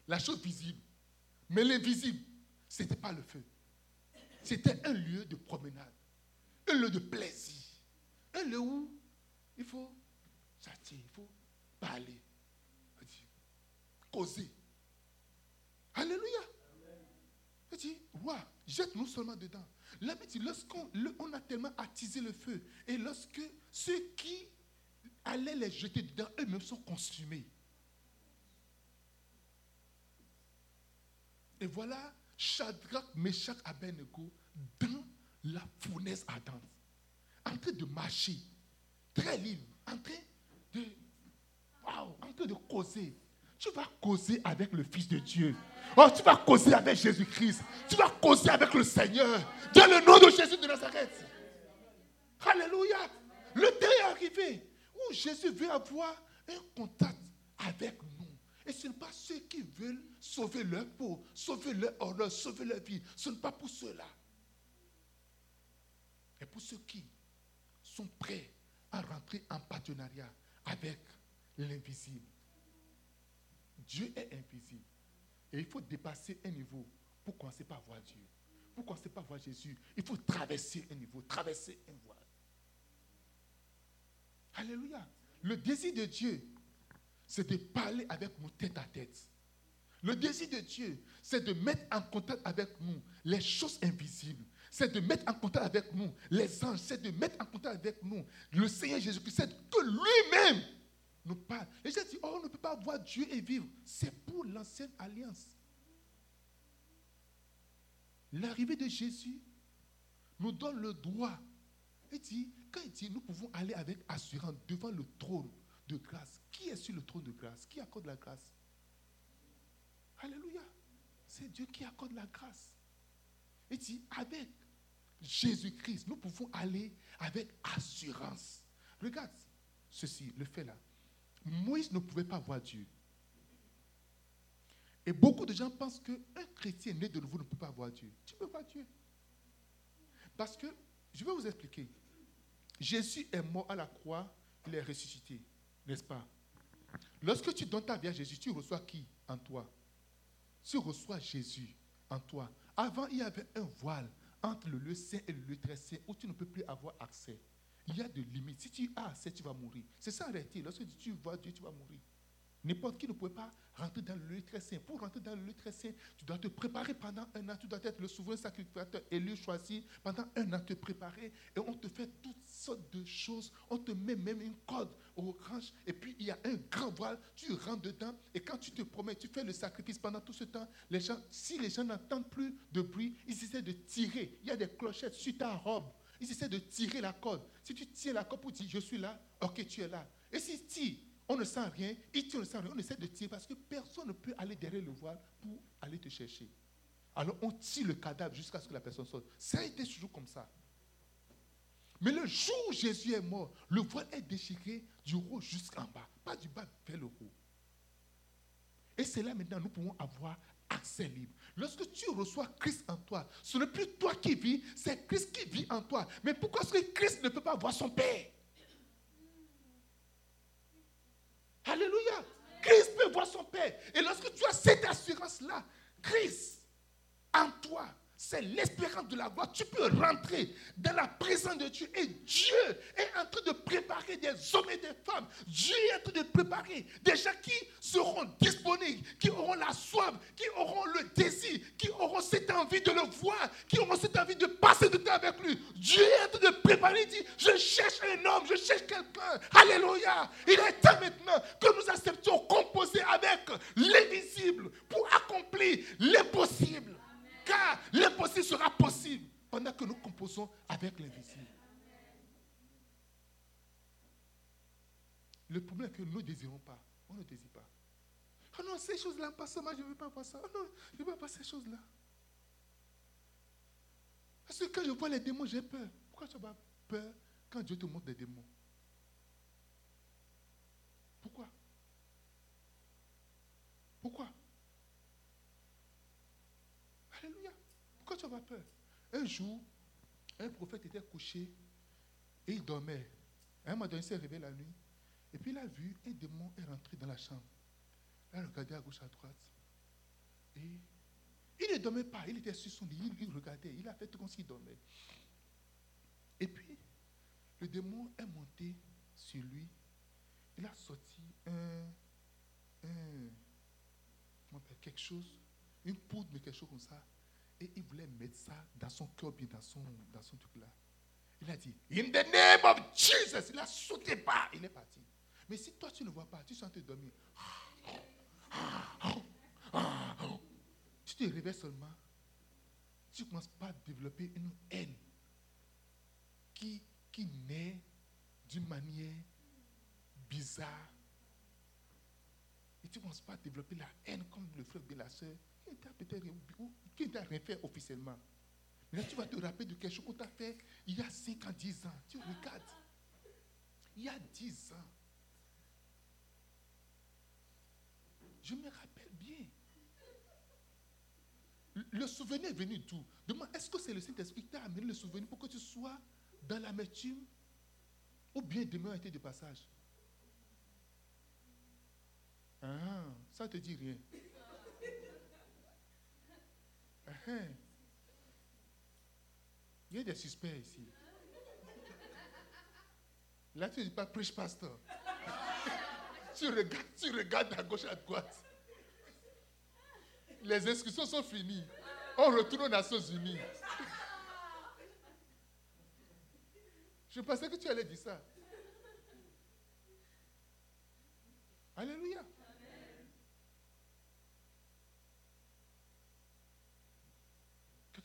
La chose visible. Mais l'invisible, ce n'était pas le feu. C'était un lieu de promenade, un lieu de plaisir, un lieu où il faut s'attirer, il faut parler, causer. Alléluia. Il dit, roi, jette-nous seulement dedans. La dit, lorsqu'on on a tellement attisé le feu, et lorsque ceux qui allaient les jeter dedans, eux-mêmes sont consumés. Et voilà Shadrach, Meshach, Abednego dans la fournaise ardente, en train de marcher, très libre, en train de, wow, en train de causer. Tu vas causer avec le Fils de Dieu. Oh, tu vas causer avec Jésus-Christ. Tu vas causer avec le Seigneur. Dans le nom de Jésus de Nazareth. Alléluia. Le temps est arrivé où Jésus veut avoir un contact avec nous. Et ce n'est pas ceux qui veulent sauver leur peau, sauver leur honneur, sauver leur vie. Ce n'est pas pour ceux-là. Mais pour ceux qui sont prêts à rentrer en partenariat avec l'invisible. Dieu est invisible. Et il faut dépasser un niveau pour commencer par voir Dieu. Pour commencer par voir Jésus, il faut traverser un niveau, traverser un voile. Alléluia. Le désir de Dieu, c'est de parler avec nous tête à tête. Le désir de Dieu, c'est de mettre en contact avec nous les choses invisibles. C'est de mettre en contact avec nous les anges. C'est de mettre en contact avec nous le Seigneur Jésus-Christ. C'est que lui-même nous parle. Les gens disent, oh, on ne peut pas voir Dieu et vivre. C'est pour l'ancienne alliance. L'arrivée de Jésus nous donne le droit. Il dit, quand il dit, nous pouvons aller avec assurance devant le trône de grâce. Qui est sur le trône de grâce? Qui accorde la grâce? Alléluia. C'est Dieu qui accorde la grâce. Et dit, avec Jésus-Christ, nous pouvons aller avec assurance. Regarde ceci, le fait là. Moïse ne pouvait pas voir Dieu. Et beaucoup de gens pensent qu'un chrétien né de nouveau ne peut pas voir Dieu. Tu peux voir Dieu. Parce que, je vais vous expliquer. Jésus est mort à la croix, il est ressuscité n'est-ce pas? Lorsque tu donnes ta vie à Jésus, tu reçois qui en toi? Tu reçois Jésus en toi. Avant, il y avait un voile entre le lieu saint et le lieu très saint où tu ne peux plus avoir accès. il y a des limites. Si tu as assez, tu vas mourir. C'est ça en réalité. Lorsque tu vois Dieu, tu vas mourir. N'importe qui ne pouvait pas rentrer dans le lieu très saint. Pour rentrer dans le lieu très saint, tu dois te préparer pendant un an. Tu dois être le souverain sacrificateur élu, choisi. Pendant un an, te préparer. Et on te fait toutes sortes de choses. On te met même une corde au range. Et puis, il y a un grand voile. Tu rentres dedans. Et quand tu te promets, tu fais le sacrifice pendant tout ce temps. Si les gens n'entendent plus de bruit, ils essaient de tirer. Il y a des clochettes sur ta robe. Ils essaient de tirer la corde. Si tu tiens la corde pour dire je suis là, ok, tu es là. Et si tu on ne sent rien, tire, on ne sent rien, on essaie de tirer parce que personne ne peut aller derrière le voile pour aller te chercher. Alors on tire le cadavre jusqu'à ce que la personne sorte. Ça a été toujours comme ça. Mais le jour où Jésus est mort, le voile est déchiré du haut jusqu'en bas, pas du bas vers le haut. Et c'est là maintenant nous pouvons avoir accès libre. Lorsque tu reçois Christ en toi, ce n'est plus toi qui vis, c'est Christ qui vit en toi. Mais pourquoi est-ce que Christ ne peut pas voir son Père? Alléluia. Christ peut voir son Père. Et lorsque tu as cette assurance-là, Christ en toi, c'est l'espérance de la gloire. Tu peux rentrer dans la présence de Dieu et Dieu est en train de préparer des hommes et des femmes. Dieu est en train de préparer des gens qui seront disponibles, qui auront la soif, qui auront le désir, qui auront cette envie de le voir, qui auront cette envie de passer du temps avec lui. Dieu est en train de préparer, il dit, je cherche un homme, je cherche quelqu'un. Alléluia. Il est temps maintenant que nous acceptions composer avec l'invisible pour accomplir l'impossible. Car l'impossible sera possible pendant que nous composons avec l'invisible. Le problème est que nous ne désirons pas. On ne désire pas. Oh non, ces choses-là, pas ça, moi je ne veux pas voir ça. Oh non, je ne veux pas ces choses-là. Parce que quand je vois les démons, j'ai peur. Pourquoi tu as peur quand Dieu te montre des démons? Pourquoi? Pourquoi Alléluia. Pourquoi tu as peur? Un jour, un prophète était couché et il dormait. un moment donné, il s'est réveillé la nuit. Et puis il a vu un démon est rentré dans la chambre. Il a regardé à gauche, à droite. Et il ne dormait pas. Il était sur son lit. Il, regardait. Il a fait tout comme s'il dormait. Et puis, le démon est monté sur lui. Il a sorti un, un quelque chose une poudre, mais quelque chose comme ça. Et il voulait mettre ça dans son cœur, dans son, dans son truc là. Il a dit, In the name of Jesus, il a sauté pas, il est parti. Mais si toi tu ne vois pas, tu sens te dormir. Tu te réveilles seulement. Tu ne commences pas à développer une haine qui, qui naît d'une manière bizarre. Et tu ne commences pas à développer la haine comme le frère de la soeur qui t'a rien fait officiellement. Mais là, tu vas te rappeler de quelque chose qu'on t'a fait il y a 5 ans, 10 ans. Tu regardes. Il y a 10 ans. Je me rappelle bien. Le souvenir est venu d'où? Demande, est-ce que c'est le Saint-Esprit qui t'a amené le souvenir pour que tu sois dans l'amertume? Ou bien demain été de passage? Ah, ça ne te dit rien. Il y a des suspects ici. Là, tu ne dis pas prêche pasteur. *laughs* tu, regardes, tu regardes à gauche, à droite. Les inscriptions sont finies. On retourne aux Nations Unies. Je pensais que tu allais dire ça. Alléluia.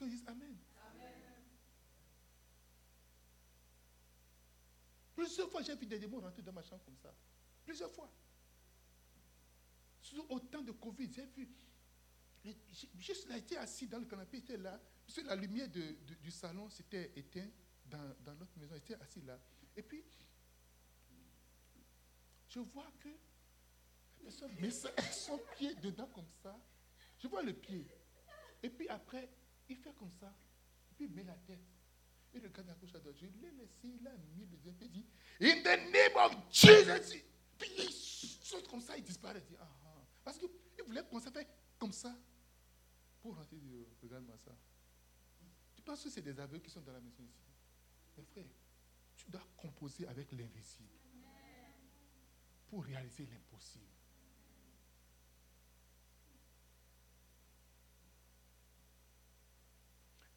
Quelqu'un dise Amen? Plusieurs fois, j'ai vu des démons rentrer dans ma chambre comme ça. Plusieurs fois. Surtout au temps de Covid, j'ai vu. Juste là, j'étais assis dans le canapé, j'étais là. Parce la lumière du salon s'était éteinte dans, dans, notre maison. J'étais assis là. Et puis, je vois que la personne met son pied dedans comme ça. Je vois le pied. Et puis après, il fait comme ça, puis il met la tête. Il regarde à gauche à droite. Je l'ai laissé, il a mis le doigt, il dit, In the name of Jesus. Puis il saute comme ça, il disparaît. Il dit, ah, ah. Parce qu'il voulait commencer à faire comme ça. Pour rentrer, regarde-moi ça. Tu penses que c'est des aveugles qui sont dans la maison ici? Mes frères, tu dois composer avec l'invisible pour réaliser l'impossible.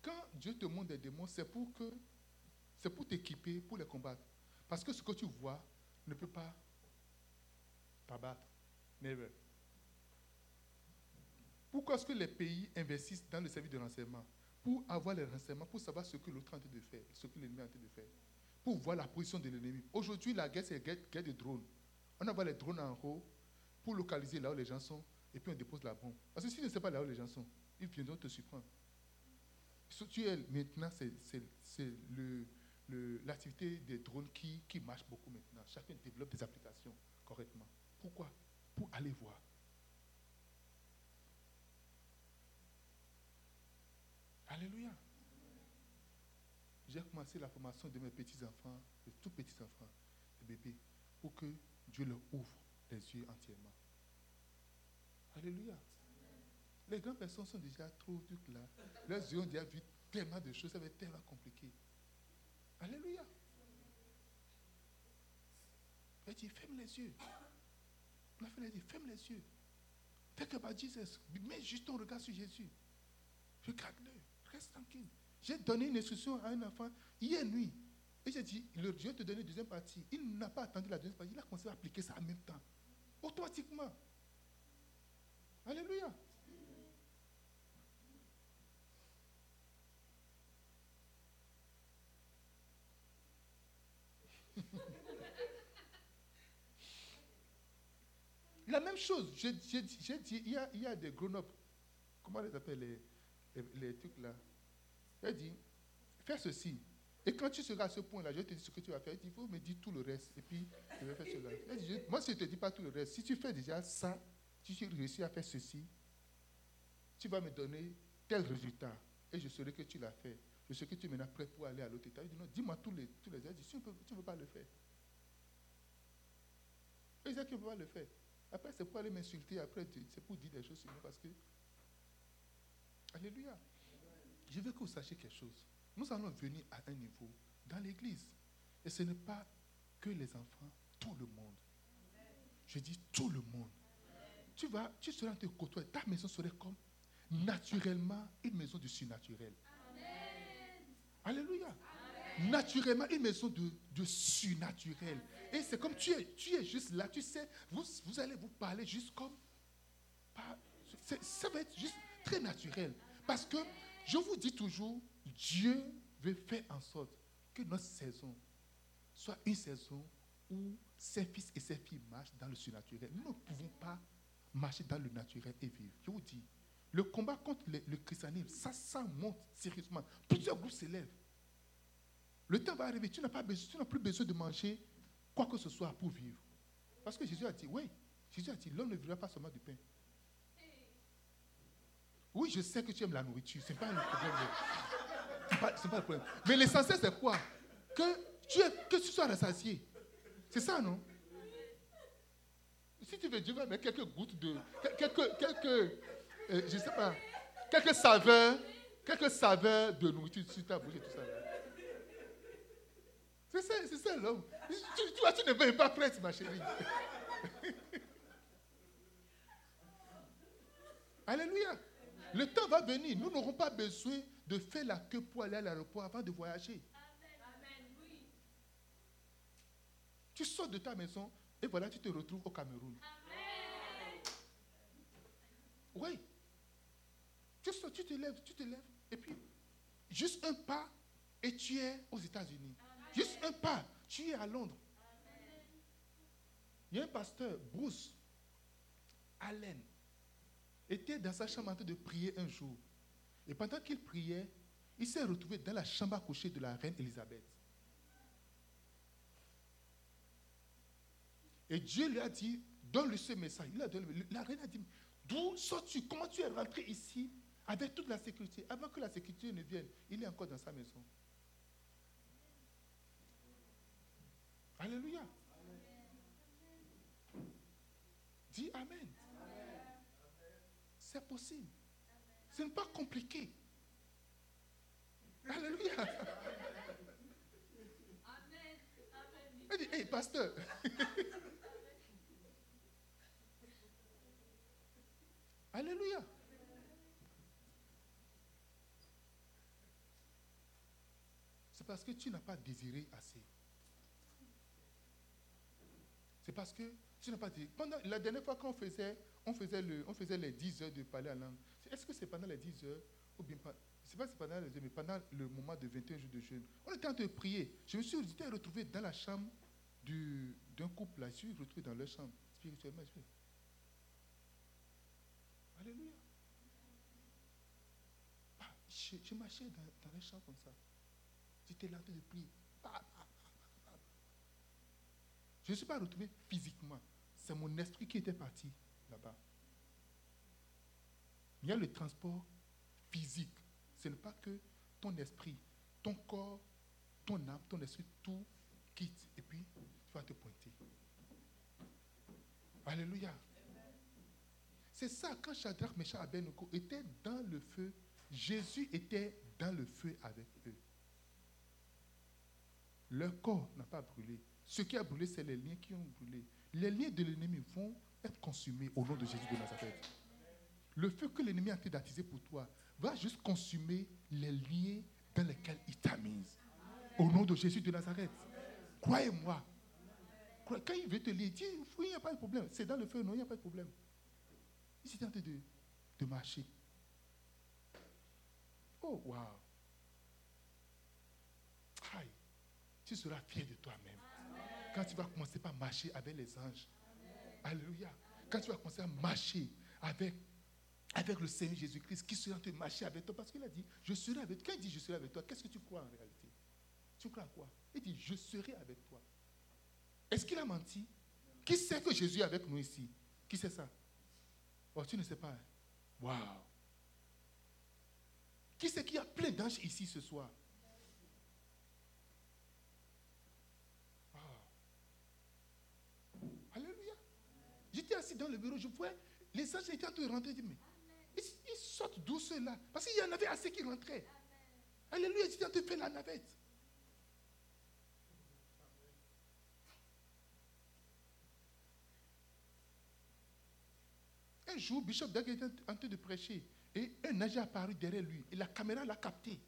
Quand Dieu te montre des démons, c'est pour que c'est pour t'équiper, pour les combattre. Parce que ce que tu vois ne peut pas t'abattre. Never. Pourquoi est-ce que les pays investissent dans le service de renseignement? Pour avoir les renseignements, pour savoir ce que l'autre est en train de faire, ce que l'ennemi est en train de faire. Pour voir la position de l'ennemi. Aujourd'hui, la guerre, c'est la guerre, de drones. On envoie les drones en haut pour localiser là où les gens sont et puis on dépose la bombe. Parce que si tu ne sais pas là où les gens sont, ils viendront te surprendre. Maintenant, c'est l'activité des drones qui, qui marche beaucoup maintenant. Chacun développe des applications correctement. Pourquoi? Pour aller voir. Alléluia. J'ai commencé la formation de mes petits-enfants, de tout petits-enfants, de bébés, pour que Dieu leur ouvre les yeux entièrement. Alléluia. Les grandes personnes sont déjà trop ducs là. Leurs yeux ont déjà vu tellement de choses, ça va être tellement compliqué. Alléluia. Il a dit, ferme les yeux. On a fait les yeux, ferme les yeux. Think about Jesus. Mets juste ton regard sur Jésus. Regarde-le. Reste tranquille. J'ai donné une instruction à un enfant hier nuit. Et j'ai dit, le Dieu te donné la deuxième partie. Il n'a pas attendu la deuxième partie. Il a commencé à appliquer ça en même temps. Automatiquement. Alléluia. La chose, j'ai dit, il y, a, y a des grown-up, comment les appelle les, les, trucs là? Il dit, fais ceci. Et quand tu seras à ce point-là, je te dis ce que tu vas faire. Il dit, faut me dire tout le reste. Et puis, je vais faire cela. moi, je ne te dis pas tout le reste, si tu fais déjà ça, si tu réussis à faire ceci, tu vas me donner tel résultat. Et je saurai que tu l'as fait. Je sais que tu maintenant prêt pour aller à l'autre état. Il dit, non, dis-moi tous les, tous les dit, tu ne peux, pas le faire. Et il dit, tu ne peux pas le faire. Après, c'est pour aller m'insulter. Après, c'est pour dire des choses sur moi parce que Alléluia. Je veux que vous sachiez quelque chose. Nous allons venir à un niveau dans l'église. Et ce n'est pas que les enfants, tout le monde. Je dis tout le monde. Tu vas, tu seras en te côtoyer. Ta maison serait comme naturellement une maison du surnaturel. Alléluia. Naturellement, une maison de, de surnaturel. Et c'est comme tu es, tu es juste là, tu sais, vous, vous allez vous parler juste comme. ça va être juste très naturel. Parce que je vous dis toujours, Dieu veut faire en sorte que notre saison soit une saison où ses fils et ses filles marchent dans le surnaturel. Nous ne pouvons pas marcher dans le naturel et vivre. Je vous dis, le combat contre le, christianisme, ça, ça monte sérieusement. Plusieurs groupes s'élèvent. Le temps va arriver, tu n'as, pas besoin, tu n'as plus besoin de manger quoi que ce soit pour vivre. Parce que Jésus a dit, oui, Jésus a dit, l'homme ne vivra pas seulement du pain, oui, je sais que tu aimes la nourriture. Ce n'est pas le problème. Ce n'est pas, le problème. Mais l'essentiel, c'est quoi? Que tu, que tu sois rassasié. C'est ça, non? Si tu veux, Dieu va mettre quelques gouttes de. Quelques. quelques euh, je sais pas. Quelques saveurs. Quelques saveurs de nourriture sur ta bouche et tout ça. C'est ça, l'homme. Tu, vois, tu ne veux pas prête, ma chérie. *laughs* Alléluia. Le temps va venir. Nous n'aurons pas besoin de faire la queue pour aller à l'aéroport avant de voyager. Tu sors de ta maison et voilà, tu te retrouves au Cameroun. Oui. Tu sors, tu te lèves, tu te lèves. Et puis, juste un pas et tu es aux États-Unis. Juste un pas, tu es à Londres. Il y a un pasteur, Bruce Allen était dans sa chambre en train de prier un jour. Et pendant qu'il priait, il s'est retrouvé dans la chambre à coucher de la reine Elisabeth. Et Dieu lui a dit, donne-lui ce message. la reine a dit, d'où sors-tu? Comment tu es rentré ici avec toute la sécurité? Avant que la sécurité ne vienne, il est encore dans sa maison. Alléluia. Dis Amen. C'est possible. Ce n'est pas compliqué. Alléluia. Amen. Il dit, hey, pasteur. Alléluia. C'est parce que tu n'as pas désiré assez. C'est parce que tu n'as pas désiré. Pendant la dernière fois qu'on faisait, on faisait, le, on faisait les 10 heures de parler en langue, est-ce que c'est pendant les 10 heures ou bien pas? C'est pas pendant les heures, mais pendant le moment de 21 jours de jeûne. On était en train de prier. Je me suis retrouvé dans la chambre d'un couple là. Je suis retrouvé dans leur chambre spirituellement. Alléluia. Ah, je, marchais dans, dans champs comme ça. J'étais là en train de prier. Je ne suis pas retrouvé physiquement. C'est mon esprit qui était parti là-bas. Il y a le transport physique. Ce n'est pas que ton esprit, ton corps, ton âme, ton esprit, tout quitte et puis tu vas te pointer. Alléluia. C'est ça, quand Shadrach, Meshach, Abednego étaient dans le feu, Jésus était dans le feu avec eux. Leur corps n'a pas brûlé. Ce qui a brûlé, c'est les liens qui ont brûlé. Les liens de l'ennemi vont être consumés au nom de Jésus de Nazareth. Le feu que l'ennemi a été d'attiser pour toi va juste consumer les liens dans lesquels il t'a mis. Au nom de Jésus de Nazareth. Croyez-moi. Quand il veut te lire, dis, il n'y a pas de problème. C'est dans le feu, non, il n'y a pas de problème. Il s'est tenté de, de marcher. Oh, wow. Aïe. Tu seras fier de toi-même. Quand tu vas commencer par marcher avec les anges. Alléluia. Quand tu vas commencer à marcher avec, avec le Seigneur Jésus-Christ qui sera en train de marcher avec toi. Parce qu'il a dit, je serai avec toi. Quand il dit je serai avec toi, qu'est-ce que tu crois en réalité? Tu crois à quoi? Il dit, je serai avec toi. Est-ce qu'il a menti? Qui sait que Jésus est avec nous ici? Qui sait ça? Oh, tu ne sais pas. Hein? Waouh. Qui sait qu'il y a plein d'anges ici ce soir Alléluia. J'étais assis dans le bureau, je voyais les anges étaient en train de rentrer. mais ils, sortent d'où ceux-là? Parce qu'il y en avait assez qui rentraient. Alléluia, étaient en train de faire la navette. Un jour, Bishop Dag était en train de prêcher et un ange est apparu derrière lui et la caméra l'a capté.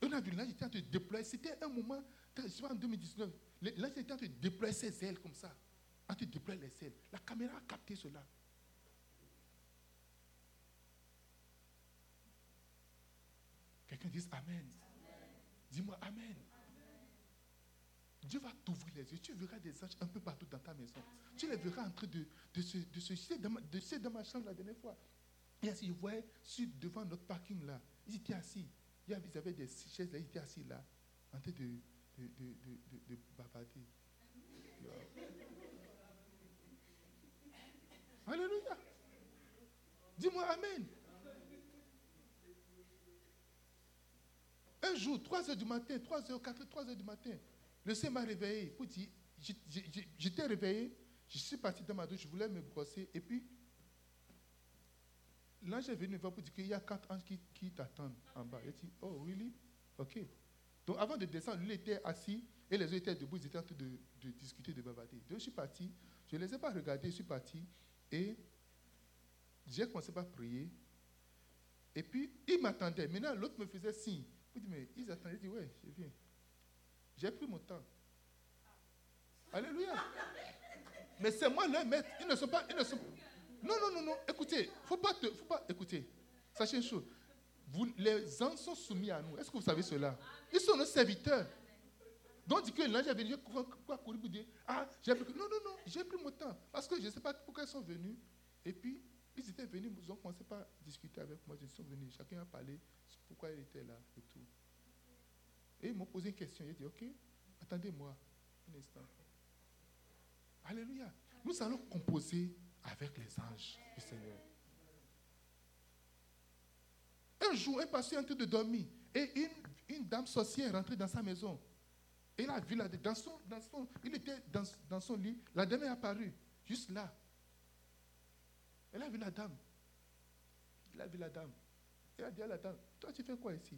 Un ange était en train de déployer. C'était un moment, en 2019, l'ange était en train de déployer ses ailes comme ça. Train de déployer les ailes. La caméra a capté cela. Quelqu'un dit Amen. Dis-moi Amen. Dieu va t'ouvrir les yeux. Tu verras des anges un peu partout dans ta maison. Tu les verras en train de, de se, de dans, ma, de, chambre la dernière fois. Et ainsi, je voyais sur, devant notre parking là. Ils étaient assis. Ils avaient des chaises là. Ils étaient assis là. En train de, de, de, de bavarder. Alléluia. Dis-moi Amen. Un jour, 3 heures du matin, 3 heures, 4 3 heures du matin, le Seigneur m'a réveillé pour dire, j'étais réveillé, je suis parti dans ma douche, je voulais me brosser, et puis l'ange est venu me voir pour dire qu'il y a quatre anges qui, t'attendent en bas. Il dit, oh, really? Ok. Donc avant de descendre, lui était assis et les autres étaient debout, ils étaient en train de, discuter, de bavarder. Donc je suis parti, je ne les ai pas regardés, je suis parti et j'ai commencé par prier. Et puis, il m'attendait. Maintenant, l'autre me faisait signe. Ils attendaient. Ouais, je viens. J'ai pris mon temps. Alléluia. Mais c'est moi leur maître. Ils ne sont pas. Ils ne sont... Non, non, non, non. Écoutez, faut pas te, faut pas. Écoutez, sachez une chose. Vous, les anges sont soumis à nous. Est-ce que vous savez cela? Ils sont nos serviteurs. Donc, dit que l'ange est venu, quoi courir pour dire Ah, j'ai pris. Non, non, non, j'ai pris mon temps. Parce que je ne sais pas pourquoi ils sont venus. Et puis, ils étaient venus, ils ont commencé par discuter avec moi. Ils sont venus, chacun a parlé pourquoi il était là et tout. Et ils m'ont posé une question. J'ai dit, OK, attendez-moi un instant. Alléluia. Nous allons composer avec les anges du Seigneur. Un jour, un pasteur est en train de dormir et une, une dame sorcière est rentrée dans sa maison. Et a vu la, dans son, dans son, il était dans, dans son lit. La dame est apparue, juste là. Elle a vu la dame. Il a vu la dame. Elle a dit à la dame, toi tu fais quoi ici?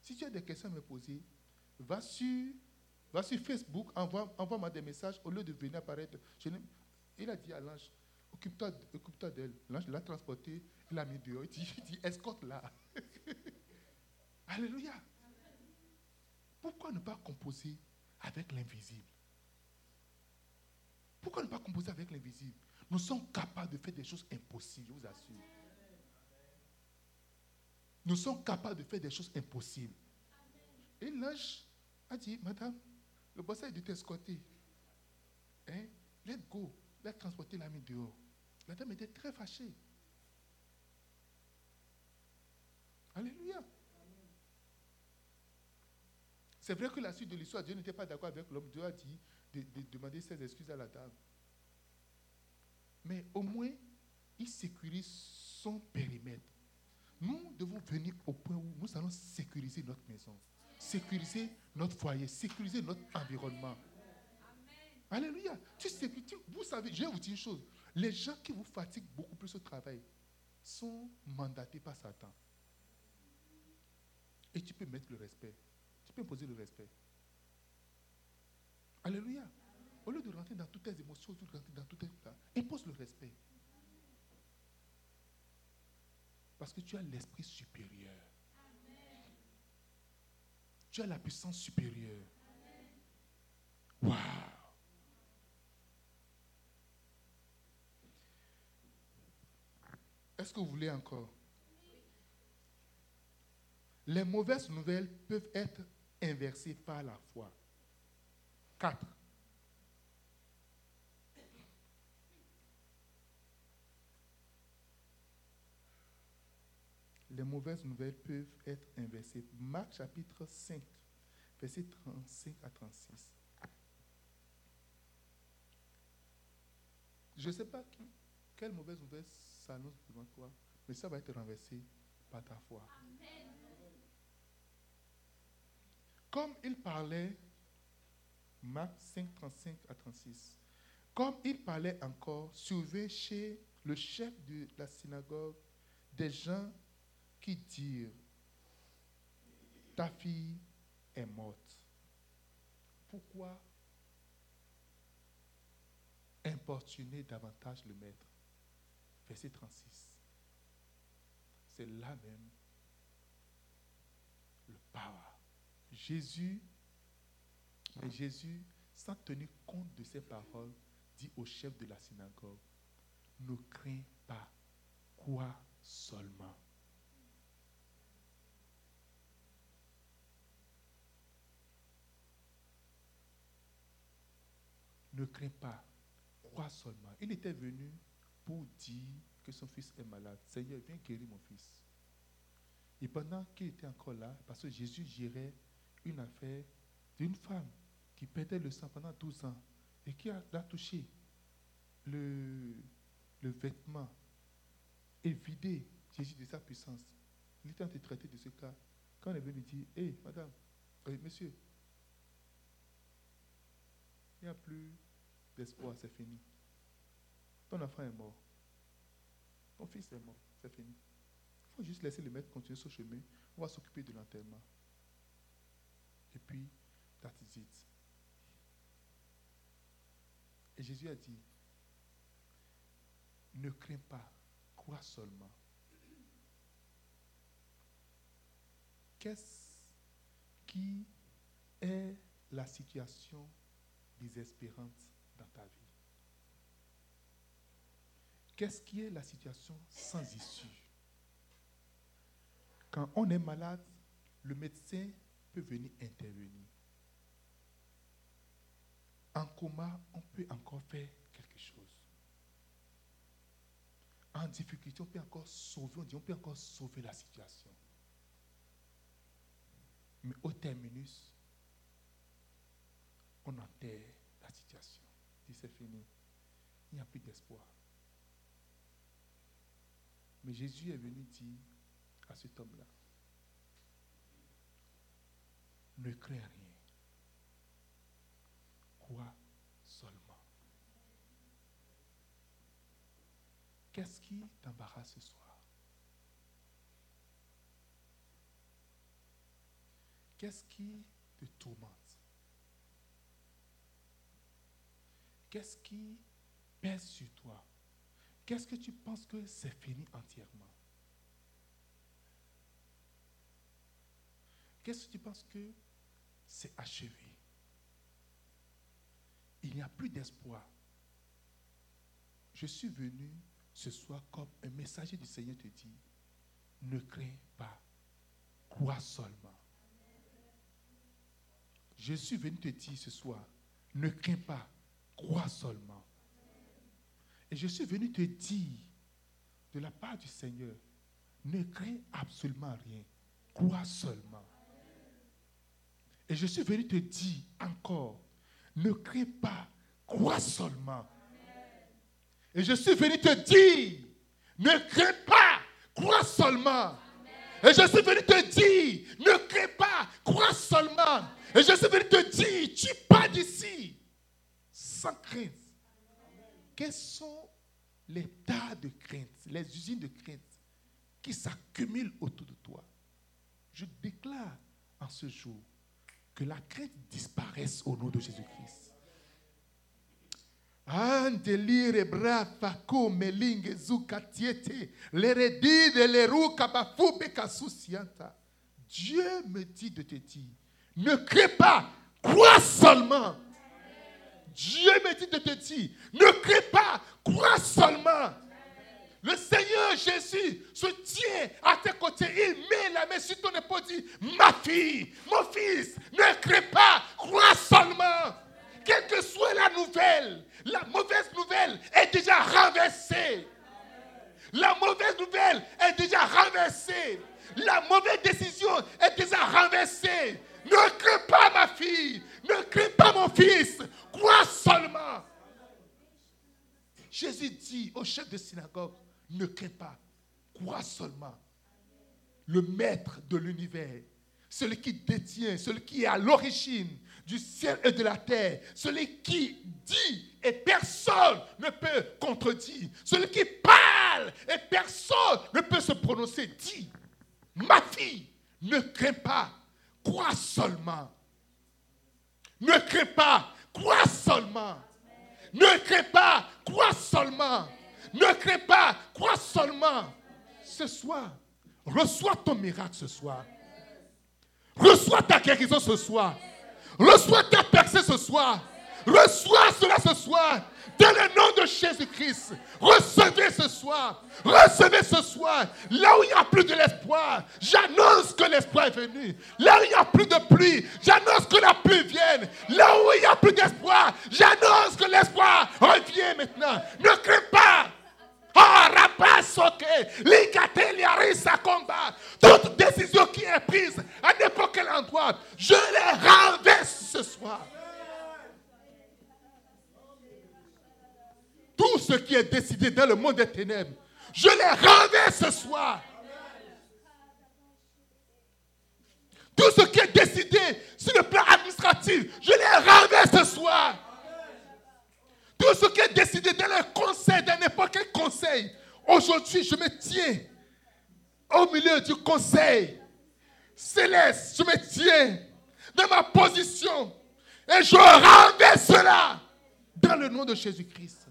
Si tu as des questions à me poser, va sur, va sur Facebook, envoie-moi des messages au lieu de venir apparaître. il a dit à l'ange, occupe-toi occupe d'elle. L'ange l'a transporté, il l'a mis dehors. Il dit, dit escorte-la. *laughs* Alléluia. Pourquoi ne pas composer avec l'invisible? Pourquoi ne pas composer avec l'invisible? Nous sommes capables de faire des choses impossibles, je vous assure. Nous sommes capables de faire des choses impossibles. Et l'ange a dit, Madame, le boss a dû t'escorter. Hein? Let go. Let transporter l'ami dehors. La dame était très fâchée. Alléluia. C'est vrai que la suite de l'histoire, Dieu n'était pas d'accord avec l'homme. Dieu a dit de, demander ses excuses à la dame. Mais au moins, il sécurise son périmètre. Nous devons venir au point où nous allons sécuriser notre maison, sécuriser notre foyer, sécuriser notre environnement. Alléluia. Tu sais, vous savez, je vais vous dire une chose. Les gens qui vous fatiguent beaucoup plus au travail sont mandatés par Satan. Et tu peux mettre le respect. Tu peux imposer le respect. Alléluia. Au lieu de rentrer dans toutes tes émotions, de rentrer dans toutes tes... Impose le respect. Parce que tu as l'esprit supérieur. Tu as la puissance supérieure. Waouh. Est-ce que vous voulez encore? Les mauvaises nouvelles peuvent être inversées par la foi. 4. Les mauvaises nouvelles peuvent être inversées. Marc chapitre 5, verset 35 à 36. Je ne sais pas qui, quelle mauvaise nouvelle s'annonce devant toi, mais ça va être renversé par ta foi. Comme il parlait, Marc 5, 35 à 36, comme il parlait encore, survint chez le chef de la synagogue des gens qui dirent, ta fille est morte. Pourquoi importuner davantage le maître? Verset 36. C'est là même le power. Jésus, mais Jésus, sans tenir compte de ces paroles, dit au chef de la synagogue, ne crains pas, quoi seulement. Ne crains pas, crois seulement. Il était venu pour dire que son fils est malade. Seigneur, viens guérir mon fils. Et pendant qu'il était encore là, parce que Jésus gérait une affaire d'une femme qui perdait le sang pendant 12 ans et qui a, touché le, le vêtement et vidé Jésus de sa puissance. Il était en train de traiter de ce cas. Quand est venu dire, hé, madame, euh, monsieur, il n'y a plus d'espoir, c'est fini. Ton enfant est mort. Ton fils est mort, c'est fini. Il faut juste laisser le maître continuer son chemin. On va s'occuper de l'enterrement. Et puis, that is it. Et Jésus a dit, ne crains pas, crois seulement. Qu'est-ce qui est la situation désespérante dans ta vie? Qu'est-ce qui est la situation sans issue? Quand on est malade, le médecin peut venir intervenir. En coma, on peut encore faire quelque chose. En difficulté, on peut encore sauver, on dit, on peut encore sauver la situation. Mais au terminus, on enterre la situation. dit c'est fini. Il n'y a plus d'espoir. Mais Jésus est venu dire à cet homme-là, ne crains rien. Quoi seulement? Qu'est-ce qui t'embarrasse ce soir? Qu'est-ce qui te tourmente? Qu'est-ce qui pèse sur toi? Qu'est-ce que tu penses que c'est fini entièrement? Qu'est-ce que tu penses que c'est achevé. Il n'y a plus d'espoir. Je suis venu ce soir comme un messager du Seigneur te dit, ne crains pas, crois seulement. Je suis venu te dire ce soir, ne crains pas, crois seulement. Et je suis venu te dire de la part du Seigneur, ne crains absolument rien, crois seulement. Et je suis venu te dire encore, ne crains pas, crois seulement. Et je suis venu te dire, ne crains pas, crois seulement. Et je suis venu te dire, ne crains pas, crois seulement. Et je suis venu te dire, tu pars d'ici sans crainte. Quels sont les tas de crainte, les usines de crainte qui s'accumulent autour de toi? Je déclare en ce jour que la crainte disparaisse au nom de Jésus-Christ. Dieu me dit de te dire, ne crée pas, crois seulement. Dieu me dit de te dire, ne crée pas, crois seulement. Le Seigneur Jésus se tient à tes côtés. Il met la main sur ton épaule dit, ma fille, mon fils, ne crée pas, crois seulement. Quelle que soit la nouvelle, la mauvaise nouvelle est déjà renversée. La mauvaise nouvelle est déjà renversée. La mauvaise décision est déjà renversée. Ne crains pas ma fille. Ne crains pas mon fils. Crois seulement. Jésus dit au chef de synagogue, ne crains pas. Crois seulement. Le maître de l'univers, celui qui détient, celui qui est à l'origine du ciel et de la terre, celui qui dit et personne ne peut contredire, celui qui parle et personne ne peut se prononcer, dit, ma fille, ne crains pas, crois seulement. Ne crains pas, crois seulement. Ne crains pas, crois seulement. Ne crains pas, crois seulement. Ce soir, reçois ton miracle ce soir. Reçois ta guérison ce soir. Reçois ta percée ce soir. Reçois cela ce soir. Dans le nom de Jésus-Christ. Recevez ce soir. Recevez ce soir. Là où il n'y a plus de l'espoir, j'annonce que l'espoir est venu. Là où il n'y a plus de pluie, j'annonce que la pluie vienne. Là où il n'y a plus d'espoir, j'annonce que l'espoir revient maintenant. Ne crains pas. Toute décision qui est prise à n'importe quel endroit, je les renverse ce soir. Tout ce qui est décidé dans le monde des ténèbres, je les renverse ce soir. Tout ce qui est décidé sur le plan administratif, je les renverse ce soir. Tout ce qui est décidé dans le conseil, aujourd'hui, je me tiens au milieu du conseil céleste. Je me tiens dans ma position et je renverse cela dans le nom de Jésus-Christ.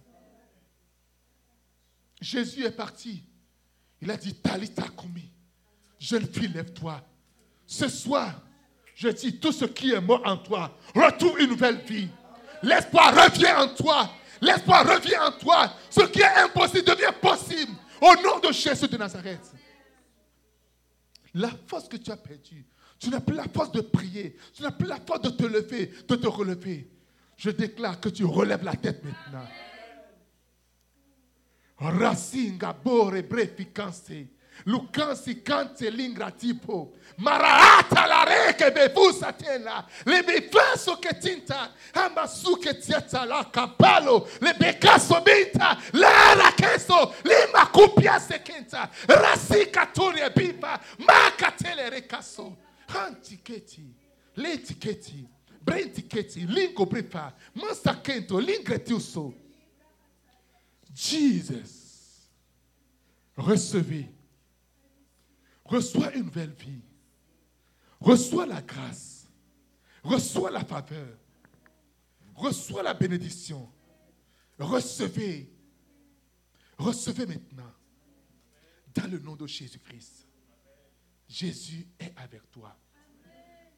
Jésus est parti. Il a dit, Talita Kumi, jeune fille, lève-toi. Ce soir, je dis, tout ce qui est mort en toi, retrouve une nouvelle vie. L'espoir revient en toi. L'espoir revient en toi. Ce qui est impossible devient possible. Au nom de Jésus de Nazareth. La force que tu as perdue, tu n'as plus la force de prier, tu n'as plus la force de te lever, de te relever. Je déclare que tu relèves la tête maintenant. Rasinga bore brefikanse. Lukansi kante lingra tipo. Marata la reke bevusa tena. Le befaso che tinta. Ambasu che tieta la capalo. Le becaso binta. La rakeso. Lima kupia sekenta. Rasika turia bipa. Makatele rekaso. Antiketi. Letiketi. Brentiketi. Lingo bripa. Mansa kento. Lingretiuso. Jesus. Recevez. Reçois une nouvelle vie. Reçois la grâce. Reçois la faveur. Reçois la bénédiction. Recevez. Recevez maintenant. Dans le nom de Jésus-Christ. Jésus est avec toi.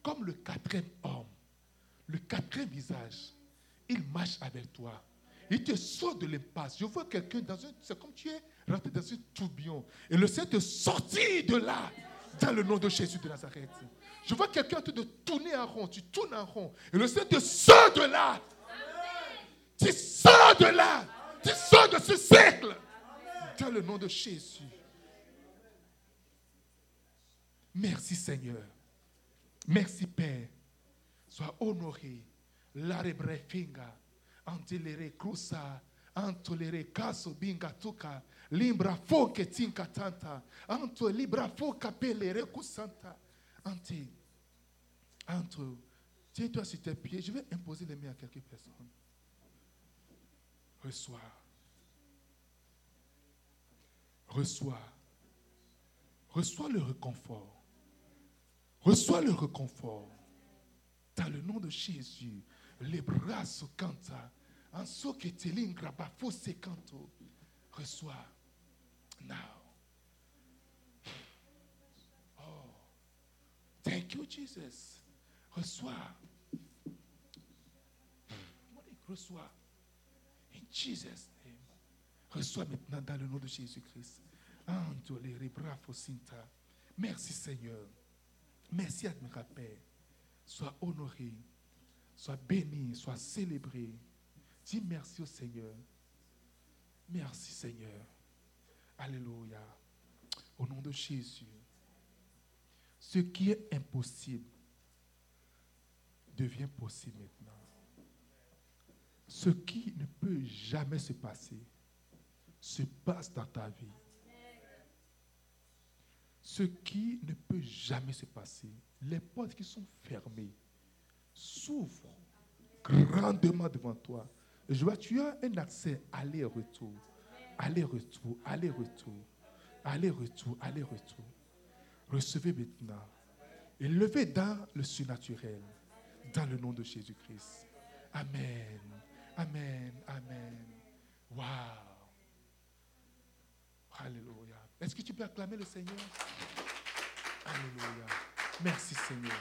comme le quatrième homme, le quatrième visage, il marche avec toi. Il te sort de l'impasse. Je vois quelqu'un dans un. C'est comme tu es rentré dans un tourbillon. Et le Seigneur te sortit de là, dans le nom de Jésus de Nazareth. Je vois quelqu'un train de tourner en rond. Tu tournes en rond. Et le Seigneur te sort de là. Tu sors de là. Tu sors de ce cercle. Dans le nom de Jésus. Merci Seigneur. Merci Père. Sois honoré. Larebrefinga. Antilere crusa. Antolere caso binga tuka. Limbra foke tinka tanta. Anto libra foka pelere kusanta. Ante. Entre. Tiens-toi sur tes pieds. Je vais imposer les mains à quelques personnes. Reçois. Reçois. Reçois le réconfort. Reçois le réconfort. Dans le nom de Jésus, les bras se cantent. En ce que se canto. Reçois. Now. Oh. Thank you, Jesus. Reçois. Reçois. In Jesus' name. Reçois maintenant dans le nom de Jésus-Christ. Merci Seigneur. Merci admirable Père. Sois honoré, sois béni, sois célébré. Dis merci au Seigneur. Merci Seigneur. Alléluia. Au nom de Jésus. Ce qui est impossible devient possible maintenant. Ce qui ne peut jamais se passer se passe dans ta vie. Ce qui ne peut jamais se passer, les portes qui sont fermées, s'ouvrent grandement devant toi. Je vois, tu as un accès aller-retour, aller-retour, aller-retour, aller-retour, aller-retour. Recevez maintenant et levez dans le surnaturel, dans le nom de Jésus-Christ. Amen, amen, amen. Wow. Alléluia. Est-ce que tu peux acclamer le Seigneur? Alléluia. Merci Seigneur.